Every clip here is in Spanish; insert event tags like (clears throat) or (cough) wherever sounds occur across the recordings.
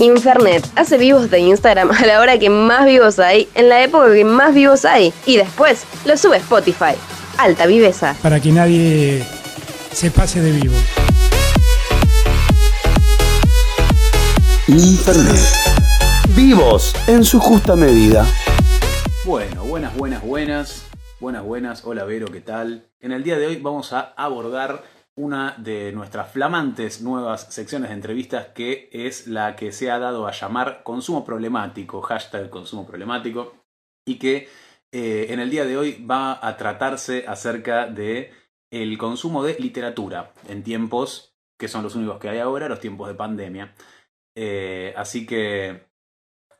Infernet hace vivos de Instagram a la hora que más vivos hay, en la época que más vivos hay, y después lo sube a Spotify. Alta viveza. Para que nadie se pase de vivo. Internet. Vivos en su justa medida. Bueno, buenas, buenas, buenas. Buenas, buenas. Hola Vero, ¿qué tal? En el día de hoy vamos a abordar una de nuestras flamantes nuevas secciones de entrevistas que es la que se ha dado a llamar consumo problemático, hashtag consumo problemático, y que eh, en el día de hoy va a tratarse acerca de el consumo de literatura en tiempos que son los únicos que hay ahora, los tiempos de pandemia. Eh, así que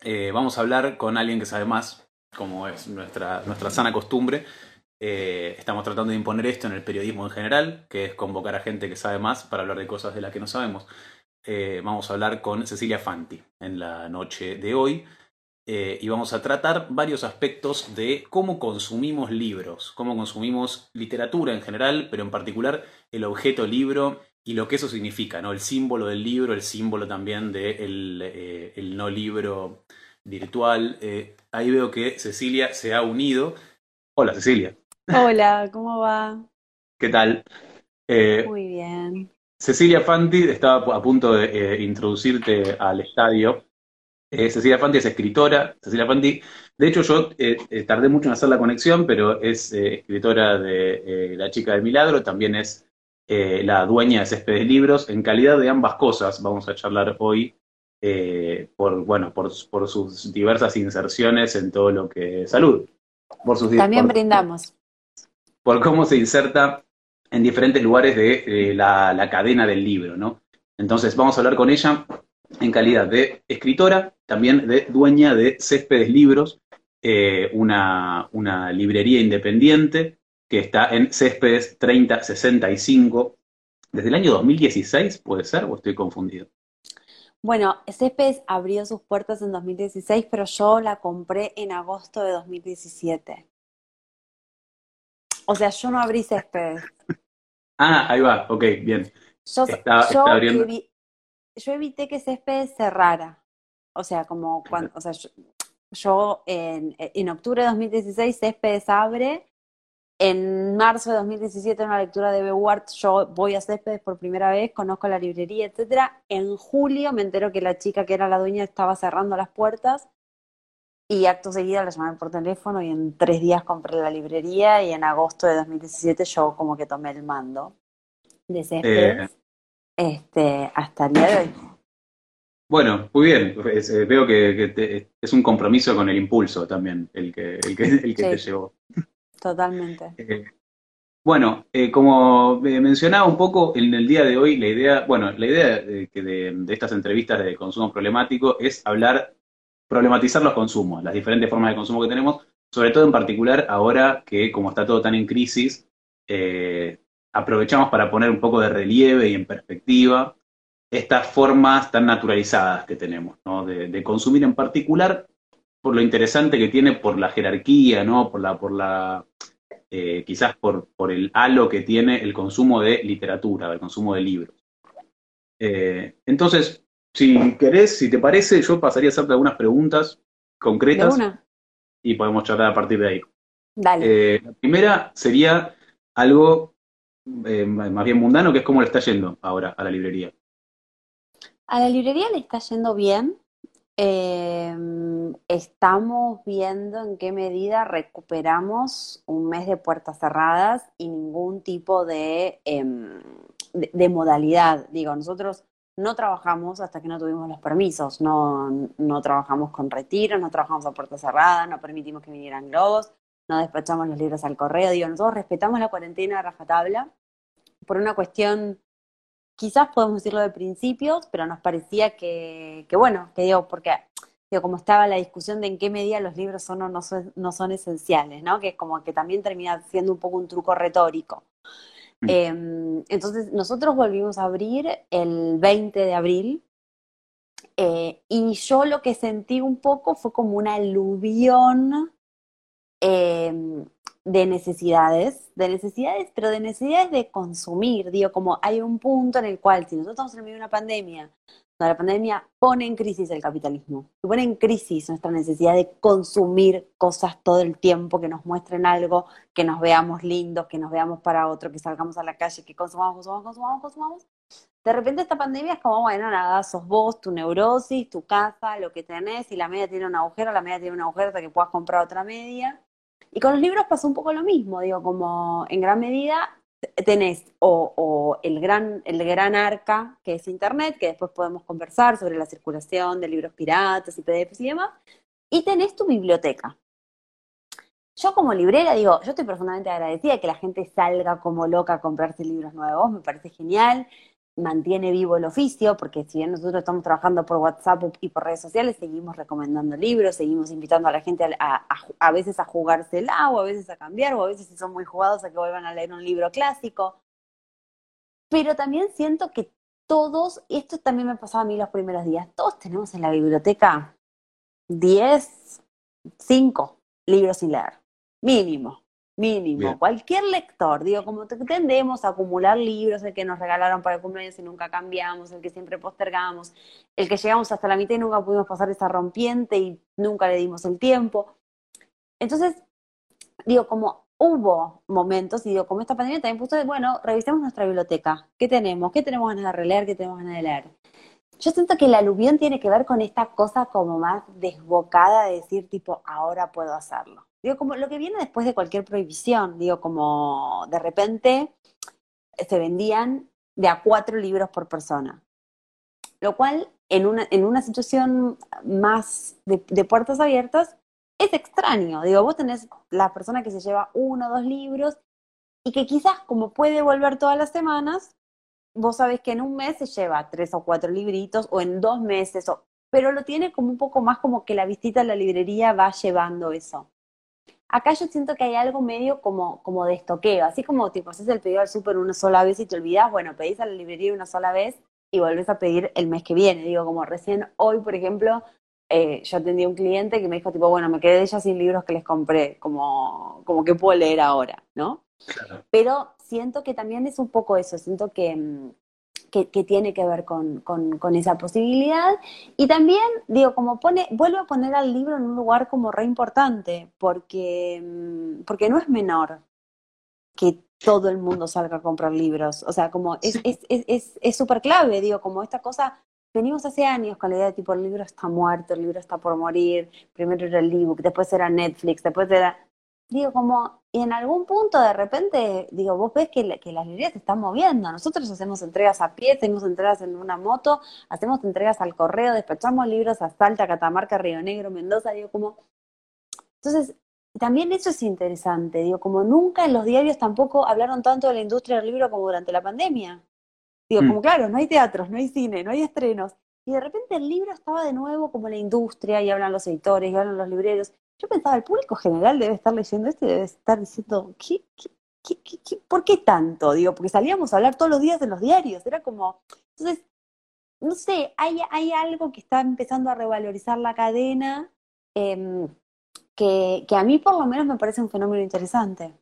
eh, vamos a hablar con alguien que sabe más, como es nuestra, nuestra sana costumbre. Eh, estamos tratando de imponer esto en el periodismo en general, que es convocar a gente que sabe más para hablar de cosas de las que no sabemos. vamos a hablar con Cecilia Fanti en la noche de hoy. y vamos a tratar varios aspectos de cómo consumimos libros, cómo consumimos literatura en general, pero en particular el objeto libro y lo que eso significa, ¿no? El símbolo del libro, el símbolo también del de el no libro virtual. Eh, ahí veo que Cecilia se ha unido. Hola, Cecilia. Hola, ¿cómo va? ¿Qué tal? Eh, Muy bien. Cecilia Fanti estaba a punto de eh, introducirte al estadio. Cecilia Fanti es escritora. Cecilia Fanti, de hecho, yo tardé mucho en hacer la conexión, pero es escritora de La chica del milagro, también es eh, la dueña de Céspedes Libros. En calidad de ambas cosas vamos a charlar hoy eh, por, bueno, por, sus diversas inserciones en todo lo que es salud. Por sus, También brindamos. Por cómo se inserta en diferentes lugares de la, cadena del libro, ¿no? Entonces vamos a hablar con ella en calidad de escritora, también de dueña de Céspedes Libros, eh, una librería independiente que está en Céspedes 3065. Desde el año 2016, ¿puede ser? ¿O estoy confundido? Bueno, Céspedes abrió sus puertas en 2016, pero yo la compré en agosto de 2017. O sea, yo no abrí Céspedes. ah, ahí va, ok, bien. Yo, evité que Céspedes cerrara. O sea, como cuando, o sea, yo, en, en, octubre de 2016 Céspedes abre en marzo de 2017, en una lectura de Bewart, yo voy a Céspedes por primera vez, conozco la librería, etcétera. En julio me entero que la chica que era la dueña estaba cerrando las puertas y acto seguido la llamé por teléfono y en tres días compré la librería y en agosto de 2017 yo como que tomé el mando de Céspedes eh. este, hasta el día de hoy. Bueno, muy bien. Eh, veo que, es un compromiso con el impulso también el que, el que, el que te llevó. Totalmente. Eh, bueno, eh, como mencionaba un poco en el día de hoy, la idea, bueno, la idea de, de, estas entrevistas de consumo problemático es hablar, problematizar los consumos, las diferentes formas de consumo que tenemos, sobre todo en particular ahora que como está todo tan en crisis, eh, aprovechamos para poner un poco de relieve y en perspectiva estas formas tan naturalizadas que tenemos, ¿no? de, consumir en particular por lo interesante que tiene por la jerarquía, ¿no? Por la, por la, eh, quizás por, por el halo que tiene el consumo de literatura, el consumo de libros. Eh, entonces, si querés, si te parece, yo pasaría a hacerte algunas preguntas concretas y podemos charlar a partir de ahí. Dale. Eh, la primera sería algo más bien mundano, que es cómo le está yendo ahora a la librería. A la librería le está yendo bien. Em, estamos viendo en qué medida recuperamos un mes de puertas cerradas y ningún tipo de, em, de, modalidad. Digo, nosotros no trabajamos hasta que no tuvimos los permisos, no, no trabajamos con retiros, no trabajamos a puertas cerradas, no permitimos que vinieran globos, no despachamos los libros al correo. Digo, nosotros respetamos la cuarentena de rajatabla por una cuestión quizás podemos decirlo de principios, pero nos parecía que, que bueno, que digo, porque digo, como estaba la discusión de en qué medida los libros son o no son, no son esenciales, ¿no? Que como que también termina siendo un poco un truco retórico. Mm. Em, entonces, nosotros volvimos a abrir el 20 de abril eh, y yo lo que sentí un poco fue como una aluvión eh, de necesidades, de necesidades, pero de necesidades de consumir. Digo, como hay un punto en el cual, si nosotros estamos en medio de una pandemia, la pandemia pone en crisis el capitalismo, pone en crisis nuestra necesidad de consumir cosas todo el tiempo, que nos muestren algo, que nos veamos lindos, que nos veamos para otro, que salgamos a la calle, que consumamos, consumamos, consumamos, consumamos. De repente esta pandemia es como, bueno, nada, sos vos, tu neurosis, tu casa, lo que tenés, y la media tiene un agujero, la media tiene un agujero hasta que puedas comprar otra media. Y con los libros pasa un poco lo mismo, digo, como en gran medida tenés o, el, gran, el gran arca, que es Internet, que después podemos conversar sobre la circulación de libros piratas y PDFs y demás, y tenés tu biblioteca. Yo como librera digo, yo estoy profundamente agradecida de que la gente salga como loca a comprarse libros nuevos, me parece genial mantiene vivo el oficio, porque si bien nosotros estamos trabajando por WhatsApp y por redes sociales, seguimos recomendando libros, seguimos invitando a la gente a, a, veces a jugársela, o a veces a cambiar, o a veces si son muy jugados a que vuelvan a leer un libro clásico. Pero también siento que todos, y esto también me pasaba a mí los primeros días, todos tenemos en la biblioteca 10, 5 libros sin leer, mínimo mínimo. Cualquier lector, digo, como tendemos a acumular libros, el que nos regalaron para el cumpleaños y nunca cambiamos, el que siempre postergamos, el que llegamos hasta la mitad y nunca pudimos pasar esa rompiente y nunca le dimos el tiempo. Entonces, digo, como hubo momentos, y digo, como esta pandemia también puso, bueno, revisemos nuestra biblioteca. ¿Qué tenemos? ¿Qué tenemos ganas de releer? ¿Qué tenemos ganas de leer? Yo siento que la aluvión tiene que ver con esta cosa como más desbocada de decir, tipo, ahora puedo hacerlo. Digo, como lo que viene después de cualquier prohibición, digo, como de repente se vendían de a cuatro libros por persona. Lo cual, en una, en una situación más de, de puertas abiertas, es extraño. Digo, vos tenés la persona que se lleva uno o dos libros y que quizás como puede volver todas las semanas, vos sabés que en un mes se lleva tres o cuatro libritos o en dos meses, o, pero lo tiene como un poco más como que la visita a la librería va llevando eso. Acá yo siento que hay algo medio como, como de estoqueo, así como tipo haces el pedido al súper una sola vez y te olvidas, bueno, pedís a la librería una sola vez y volvés a pedir el mes que viene. Digo, como recién hoy, por ejemplo, eh, yo atendí a un cliente que me dijo, tipo, bueno, me quedé ya sin libros que les compré, como, como que puedo leer ahora, ¿no? Pero siento que también es un poco eso, siento que, mm, que, tiene que ver con, con, esa posibilidad. Y también, digo, como pone, vuelvo a poner al libro en un lugar como re importante, porque, mm, porque no es menor que todo el mundo salga a comprar libros. O sea, como es súper es, es, clave, digo, como esta cosa, venimos hace años con la idea de tipo, el libro está muerto, el libro está por morir, primero era el ebook, después era Netflix, después era digo, como, y en algún punto de repente, digo, vos ves que, que las librerías se están moviendo. Nosotros hacemos entregas a pie, hacemos entregas en una moto, hacemos entregas al correo, despachamos libros a Salta, Catamarca, Río Negro, Mendoza, digo, como. Entonces, también eso es interesante, digo, como nunca en los diarios tampoco hablaron tanto de la industria del libro como durante la pandemia. Digo, mm. como claro, no hay teatros, no hay cine, no hay estrenos. Y de repente el libro estaba de nuevo como la industria, y hablan los editores, y hablan los libreros. Yo pensaba, el público general debe estar leyendo esto y debe estar diciendo, ¿qué, por qué tanto? Digo, porque salíamos a hablar todos los días en los diarios, era como... Entonces, no sé, hay, hay algo que está empezando a revalorizar la cadena em, que, que a mí por lo menos me parece un fenómeno interesante.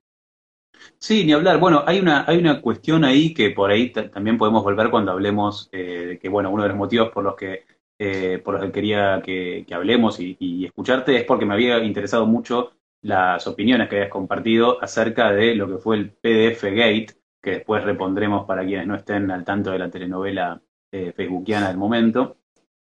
Sí, ni hablar. Bueno, hay una, hay una cuestión ahí que por ahí también podemos volver cuando hablemos eh, de que, bueno, uno de los motivos por los que eh, por los que quería que, hablemos y, escucharte es porque me había interesado mucho las opiniones que habías compartido acerca de lo que fue el PDF Gate, que después repondremos para quienes no estén al tanto de la telenovela eh, facebookiana del momento.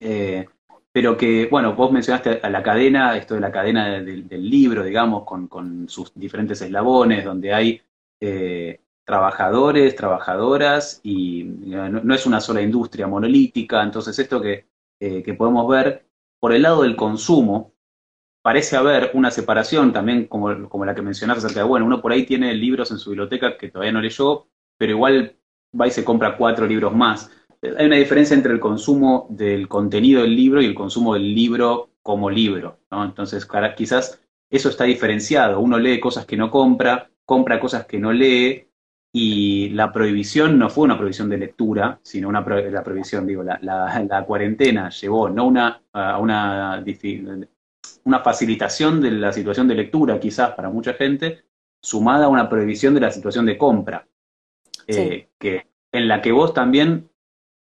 Eh, pero que, bueno, vos mencionaste a la cadena, esto de la cadena del, libro, digamos, con, sus diferentes eslabones, donde hay eh, trabajadores, trabajadoras, y no, es una sola industria monolítica, entonces esto que eh, que podemos ver por el lado del consumo, parece haber una separación también como, como la que mencionaste acerca bueno, uno por ahí tiene libros en su biblioteca que todavía no leyó, pero igual va y se compra cuatro libros más. Hay una diferencia entre el consumo del contenido del libro y el consumo del libro como libro. Entonces, quizás eso está diferenciado. Uno lee cosas que no compra, compra cosas que no lee, y la prohibición no fue una prohibición de lectura, sino una la prohibición, digo, la, la, cuarentena llevó no una, a una, una facilitación de la situación de lectura, quizás para mucha gente, sumada a una prohibición de la situación de compra, eh, que, en la que vos también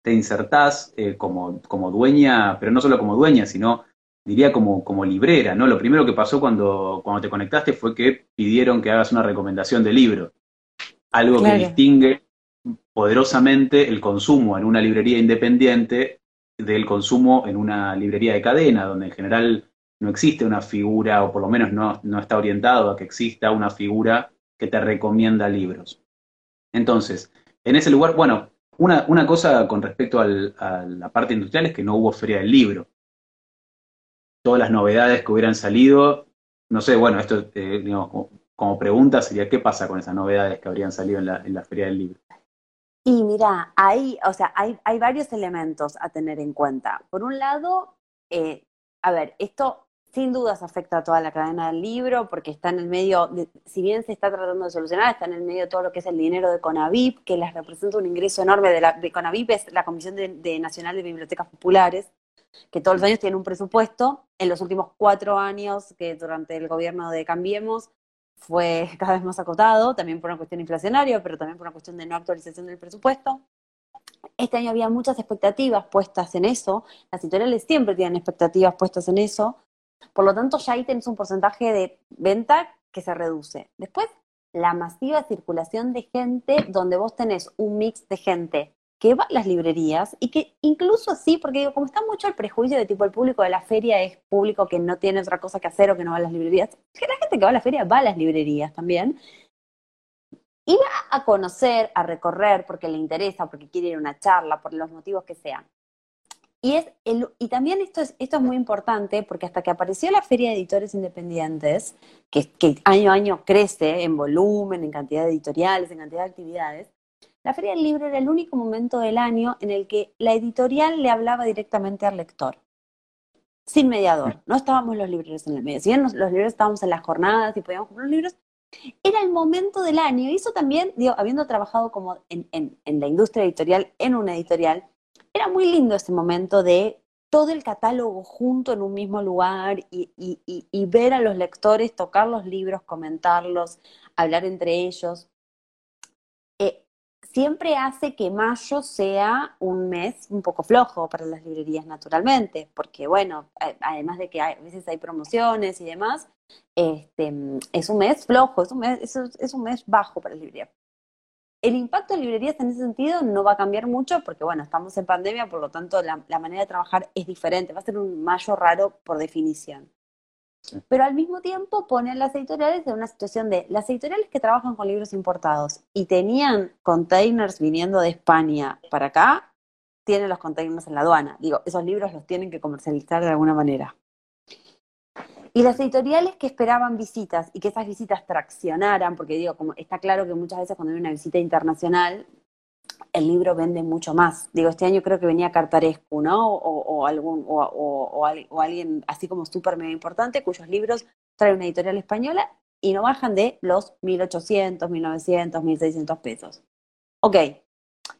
te insertás eh, como, como dueña, pero no solo como dueña, sino diría como, como librera, ¿no? Lo primero que pasó cuando, cuando te conectaste fue que pidieron que hagas una recomendación de libro. Algo que distingue poderosamente el consumo en una librería independiente del consumo en una librería de cadena, donde en general no existe una figura, o por lo menos no, no está orientado a que exista una figura que te recomienda libros. Entonces, en ese lugar, bueno, una, una cosa con respecto a la parte industrial es que no hubo feria del libro. Todas las novedades que hubieran salido, no sé, bueno, esto eh, digamos, como, pregunta sería, ¿qué pasa con esas novedades que habrían salido en la, en feria del libro? Y mira, hay, o sea, hay, hay varios elementos a tener en cuenta. Por un lado, eh, a ver, esto sin dudas afecta a toda la cadena del libro porque está en el medio, si bien se está tratando de solucionar, está en el medio de todo lo que es el dinero de Conavip, que les representa un ingreso enorme de, la, de Conavip, es la Comisión de, Nacional de Bibliotecas Populares, que todos los años tiene un presupuesto. En los últimos cuatro años, que durante el gobierno de Cambiemos, fue cada vez más acotado, también por una cuestión inflacionaria, pero también por una cuestión de no actualización del presupuesto. Este año había muchas expectativas puestas en eso, las editoriales siempre tienen expectativas puestas en eso, por lo tanto, ya ahí tenés un porcentaje de venta que se reduce. Después, la masiva circulación de gente, donde vos tenés un mix de gente que va a las librerías y que incluso así, porque digo, como está mucho el prejuicio de tipo el público de la feria es público que no tiene otra cosa que hacer o que no va a las librerías, que la gente que va a la feria va a las librerías también. Y va a conocer, a recorrer porque le interesa, porque quiere ir a una charla, por los motivos que sean. Y, es el, y también esto es, esto es muy importante porque hasta que apareció la Feria de Editores Independientes, que, que año a año crece en volumen, en cantidad de editoriales, en cantidad de actividades, la Feria del Libro era el único momento del año en el que la editorial le hablaba directamente al lector, sin mediador. No estábamos los libreros en el medio. Si los, libreros estábamos en las jornadas y podíamos comprar libros, era el momento del año. Y eso también, habiendo trabajado como en la industria editorial, en una editorial, era muy lindo ese momento de todo el catálogo junto en un mismo lugar y, ver a los lectores tocar los libros, comentarlos, hablar entre ellos. Siempre hace que mayo sea un mes un poco flojo para las librerías naturalmente, porque bueno, además de que a veces hay promociones y demás, este, es un mes flojo, es un mes, es un mes bajo para las librerías. El impacto de librerías en ese sentido no va a cambiar mucho porque, bueno, estamos en pandemia, por lo tanto la, manera de trabajar es diferente, va a ser un mayo raro por definición. Pero al mismo tiempo pone a las editoriales en una situación de las editoriales que trabajan con libros importados y tenían containers viniendo de España para acá, tienen los containers en la aduana. Digo, esos libros los tienen que comercializar de alguna manera. Y las editoriales que esperaban visitas y que esas visitas traccionaran, porque digo, como está claro que muchas veces cuando hay una visita internacional, el libro vende mucho más. Digo, este año creo que venía Cartarescu, ¿no? O, algún, o, alguien así como súper mega importante, cuyos libros trae una editorial española y no bajan de los 1.800, 1.900, 1.600 pesos. Ok,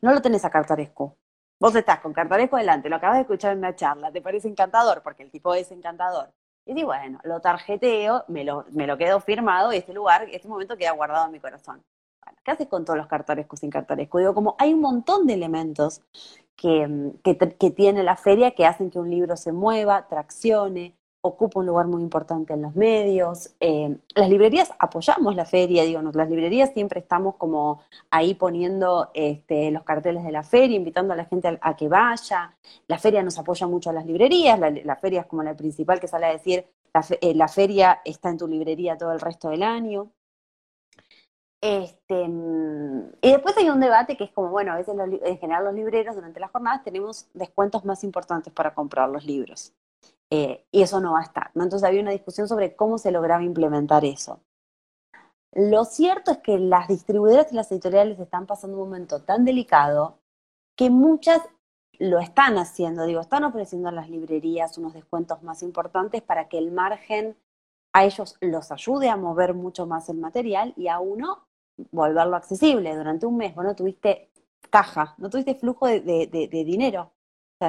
no lo tenés a Cartarescu. Vos estás con Cartarescu adelante, lo acabas de escuchar en una charla, te parece encantador, porque el tipo es encantador. Y digo, bueno, lo tarjeteo, me lo, me lo quedo firmado y este lugar, este momento queda guardado en mi corazón. ¿Qué haces con todos los cartarescos sin cartaresco? Digo, como hay un montón de elementos que, que, que tiene la feria que hacen que un libro se mueva, traccione, ocupa un lugar muy importante en los medios. Eh, las librerías apoyamos la feria, digo, las librerías siempre estamos como ahí poniendo este, los carteles de la feria, invitando a la gente a, que vaya. La feria nos apoya mucho a las librerías, la, feria es como la principal que sale a decir, eh, la, feria está en tu librería todo el resto del año. Este, y después hay un debate que es como, bueno, a veces en general los libreros durante las jornadas tenemos descuentos más importantes para comprar los libros. Eh, y eso no va a estar. Entonces había una discusión sobre cómo se lograba implementar eso. Lo cierto es que las distribuidoras y las editoriales están pasando un momento tan delicado que muchas lo están haciendo, digo, están ofreciendo a las librerías unos descuentos más importantes para que el margen a ellos los ayude a mover mucho más el material y a uno volverlo accesible. Durante un mes vos no tuviste caja, no tuviste flujo de dinero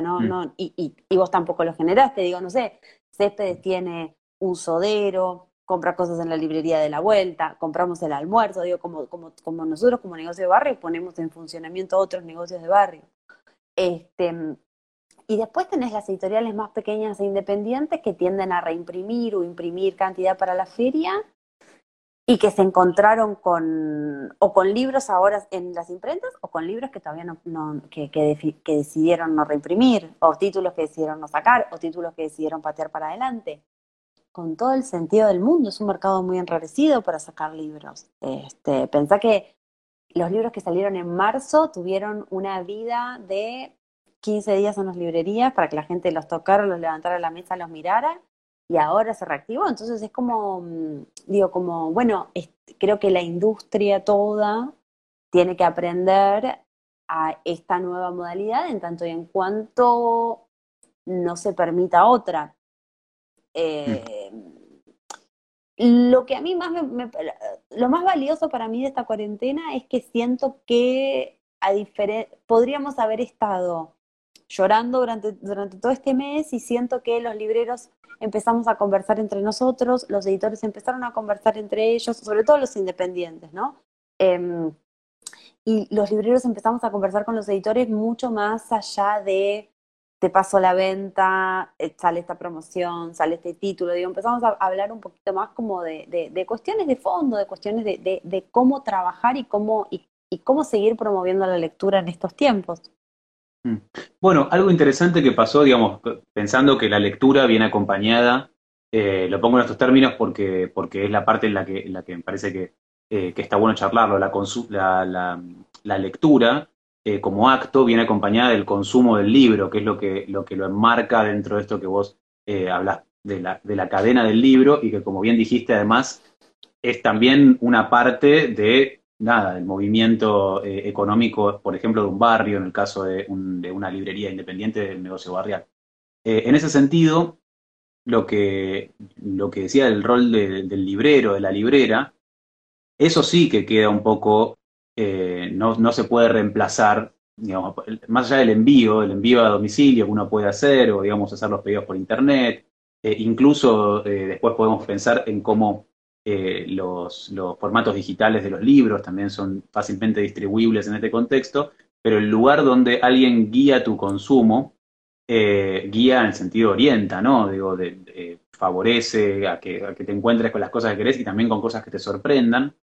no, mm. no, y, y, vos tampoco lo generaste, digo, no sé, Céspedes tiene un sodero, compra cosas en la librería de la vuelta, compramos el almuerzo, digo, como, como, como nosotros como negocio de barrio ponemos en funcionamiento otros negocios de barrio. Este, y después tenés las editoriales más pequeñas e independientes que tienden a reimprimir o imprimir cantidad para la feria y que se encontraron con, o con libros ahora en las imprentas, o con libros que todavía no, que, que, decidieron no reimprimir, o títulos que decidieron no sacar, o títulos que decidieron patear para adelante. Con todo el sentido del mundo, es un mercado muy enrarecido para sacar libros. Este, pensá que los libros que salieron en marzo tuvieron una vida de 15 días en las librerías para que la gente los tocara, los levantara a la mesa, los mirara, y ahora se reactivó. Entonces es como, mm, digo, como, bueno, creo que la industria toda tiene que aprender a esta nueva modalidad en tanto y en cuanto no se permita otra. Eh, lo que a mí más me, lo más valioso para mí de esta cuarentena es que siento que a podríamos haber estado llorando durante, durante todo este mes y siento que los libreros empezamos a conversar entre nosotros, los editores empezaron a conversar entre ellos, sobre todo los independientes, ¿no? Em, y los libreros empezamos a conversar con los editores mucho más allá de te paso la venta, eh, sale esta promoción, sale este título, digo, empezamos a hablar un poquito más como de, de, cuestiones de fondo, de cuestiones de, de cómo trabajar y cómo, y cómo seguir promoviendo la lectura en estos tiempos. Mm. Bueno, algo interesante que pasó, digamos, pensando que la lectura viene acompañada, eh, lo pongo en estos términos porque, porque es la parte en la que, la que me parece que, eh, que está bueno charlarlo, la, la, la, lectura eh, como acto viene acompañada del consumo del libro, que es lo que lo, que lo enmarca dentro de esto que vos hablas de la, de la cadena del libro y que como bien dijiste además es también una parte de nada, el movimiento eh, económico, por ejemplo, de un barrio, en el caso de, una librería independiente del negocio barrial. Eh, en ese sentido, lo que, lo que decía del rol del librero, de la librera, eso sí que queda un poco, eh, no, no, se puede reemplazar, digamos, más allá del envío, el envío a domicilio que uno puede hacer, o digamos, hacer los pedidos por internet, incluso después podemos pensar en cómo eh, los, formatos digitales de los libros también son fácilmente distribuibles en este contexto, pero el lugar donde alguien guía tu consumo, eh, guía en el sentido orienta, ¿no? Digo, de, favorece a que, te encuentres con las cosas que querés y también con cosas que te sorprendan.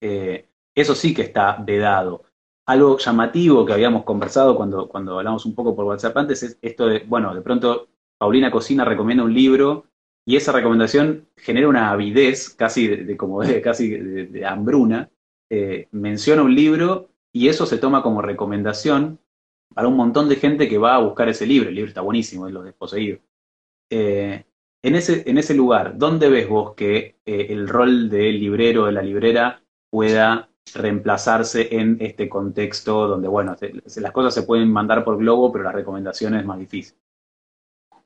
Eh, eso sí que está vedado. Algo llamativo que habíamos conversado cuando, cuando hablamos un poco por WhatsApp antes es esto de, bueno, de pronto Paulina Cocina recomienda un libro y esa recomendación genera una avidez, casi de, como de, (laughs) casi de, hambruna. Eh, menciona un libro y eso se toma como recomendación para un montón de gente que va a buscar ese libro. El libro está buenísimo, es Los Desposeídos. Eh, en, ese, en ese lugar, ¿dónde ves vos que eh, el rol del librero, de la librera, pueda reemplazarse en este contexto donde, bueno, las cosas se pueden mandar por globo, pero la recomendación es más difícil?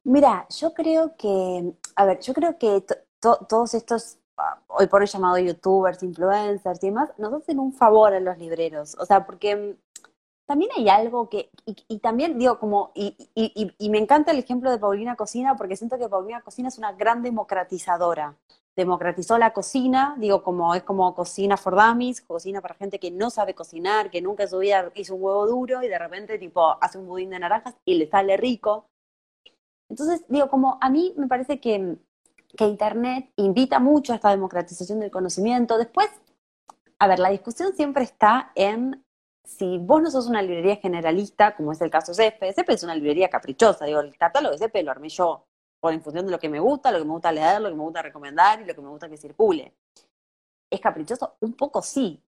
Mira, yo creo que, a ver, yo creo que todos estos, ah, hoy por hoy llamados youtubers, influencers y demás, nos hacen un favor a los libreros. O sea, porque mm, también hay algo que, y, también digo como, y, y, me encanta el ejemplo de Paulina Cocina, porque siento que Paulina Cocina es una gran democratizadora. Democratizó la cocina, digo, como es como cocina for dummies, cocina para gente que no sabe cocinar, que nunca en su vida hizo un huevo duro y de repente tipo hace un budín de naranjas y le sale rico. Entonces, digo, como a mí me parece que, que Internet invita mucho a esta democratización del conocimiento. Después, a ver, la discusión siempre está en si vos no sos una librería generalista, como es el caso de CEPE, CEPE es una librería caprichosa, digo, el catálogo de CEPE lo armé yo, por en función de lo que me gusta, lo que me gusta leer, lo que me gusta recomendar y lo que me gusta que circule. ¿Es caprichoso? Un poco sí.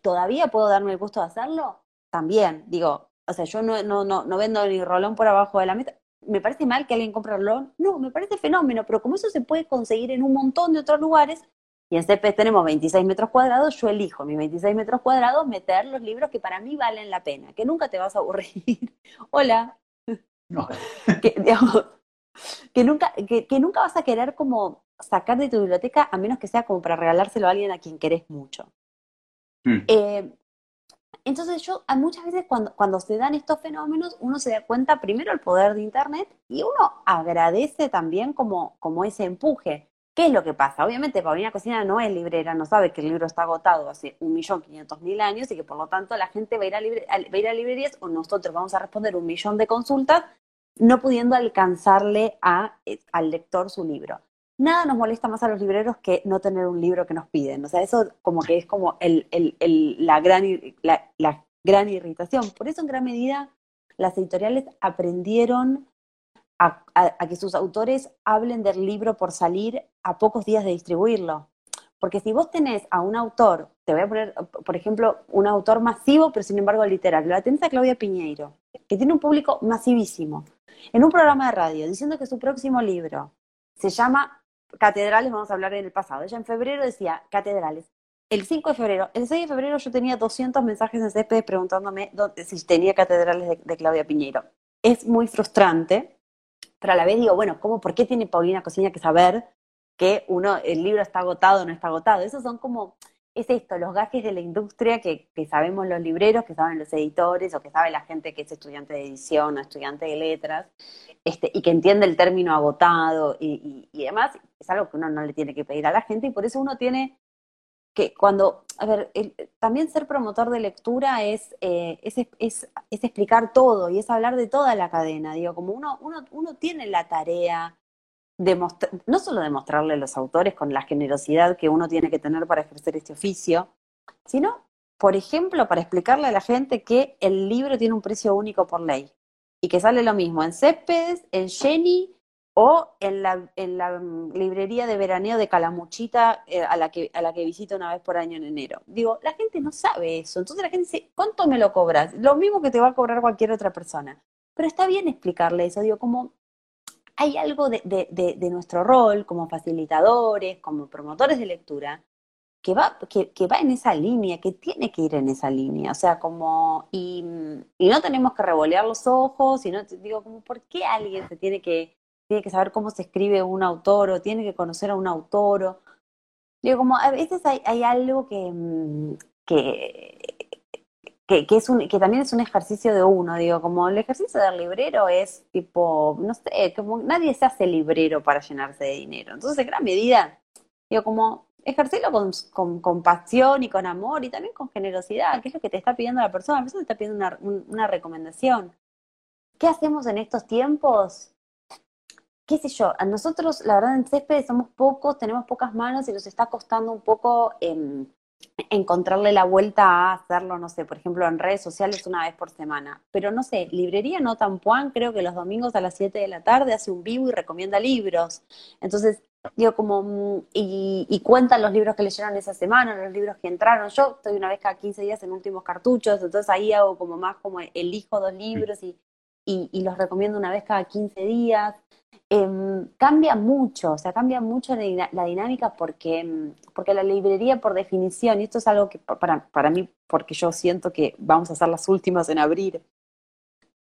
¿Todavía puedo darme el gusto de hacerlo? También, digo, o sea, yo no, no, no, no vendo ni rolón por abajo de la mesa, ¿Me parece mal que alguien compre? No, me parece fenómeno, pero como eso se puede conseguir en un montón de otros lugares, y en CEPES tenemos 26 metros cuadrados, yo elijo mis 26 metros cuadrados meter los libros que para mí valen la pena, que nunca te vas a aburrir. (laughs) Hola. No. (laughs) que, nunca, que, nunca vas a querer como sacar de tu biblioteca a menos que sea como para regalárselo a alguien a quien querés mucho. Mm. Eh, entonces yo muchas veces cuando, cuando se dan estos fenómenos, uno se da cuenta primero el poder de Internet y uno agradece también como, como ese empuje. ¿Qué es lo que pasa? Obviamente Paulina Cocina no es librera, no sabe que el libro está agotado hace un millón quinientos mil años y que por lo tanto la gente va a, ir a, libre, a librerías o nosotros vamos a responder un millón de consultas no pudiendo alcanzarle a, eh, al lector su libro. Nada nos molesta más a los libreros que no tener un libro que nos piden. O sea, eso como que es como el, la, gran, la, gran irritación. Por eso en gran medida las editoriales aprendieron a, a, que sus autores hablen del libro por salir a pocos días de distribuirlo. Porque si vos tenés a un autor, te voy a poner, por ejemplo, un autor masivo, pero sin embargo literario, la tenés a Claudia Piñeiro, que tiene un público masivísimo, en un programa de radio, diciendo que su próximo libro se llama Catedrales, vamos a hablar en el pasado. Ella en febrero decía Catedrales. El 5 de febrero, el 6 de febrero yo tenía 200 mensajes en CP preguntándome dónde, si tenía Catedrales de, de Claudia Piñeiro. Es muy frustrante, pero a la vez digo, bueno, ¿cómo, por qué tiene Paulina Cocina que saber que uno, el libro está agotado o no está agotado? Esos son como, es esto, los gajes de la industria que, que, sabemos los libreros, que saben los editores o que sabe la gente que es estudiante de edición o estudiante de letras, este, y que entiende el término agotado y, y, y demás, es algo que uno no le tiene que pedir a la gente y por eso uno tiene que cuando, a ver, el, también ser promotor de lectura es, eh, es, es, es, explicar todo y es hablar de toda la cadena. Digo, como uno, uno, uno tiene la tarea no solo de mostrarle a los autores con la generosidad que uno tiene que tener para ejercer este oficio, sino, por ejemplo, para explicarle a la gente que el libro tiene un precio único por ley y que sale lo mismo en Céspedes, en Jenny o en la, en la librería de veraneo de Calamuchita eh, a, la que, a la que visito una vez por año en enero. Digo, la gente no sabe eso. Entonces la gente dice, ¿cuánto me lo cobras? Lo mismo que te va a cobrar cualquier otra persona. Pero está bien explicarle eso. Digo, como hay algo de, de, nuestro rol como facilitadores, como promotores de lectura, que va, que, que, va en esa línea, que tiene que ir en esa línea. O sea, como, y, no tenemos que revolear los ojos, y no, digo, como, ¿por qué alguien se tiene que tiene que saber cómo se escribe un autor o tiene que conocer a un autor. O... Digo, como a veces hay, hay algo que, mm, que, que, también es un ejercicio de uno, digo, como el ejercicio del librero es tipo, no sé, como nadie se hace librero para llenarse de dinero. Entonces, en gran medida, digo, como ejercerlo con, con, con, pasión y con amor y también con generosidad, que es lo que te está pidiendo la persona. La persona te está pidiendo una, una recomendación. ¿Qué hacemos en estos tiempos? qué sé yo, a nosotros, la verdad, en césped somos pocos, tenemos pocas manos y nos está costando un poco eh, encontrarle la vuelta a hacerlo, no sé, por ejemplo, en redes sociales una vez por semana. Pero no sé, Librería No Tampuán, creo que los domingos a las 7 de la tarde hace un vivo y recomienda libros. Entonces, digo, como, mm, y, y cuentan los libros que leyeron esa semana, los libros que entraron. Yo estoy una vez cada 15 días en últimos cartuchos, entonces ahí hago como más como elijo dos libros y, y, y los recomiendo una vez cada 15 días eh, cambia mucho, o sea, cambia mucho la, la dinámica porque, porque, la librería por definición, y esto es algo que para, para mí, porque yo siento que vamos a ser las últimas en abrir,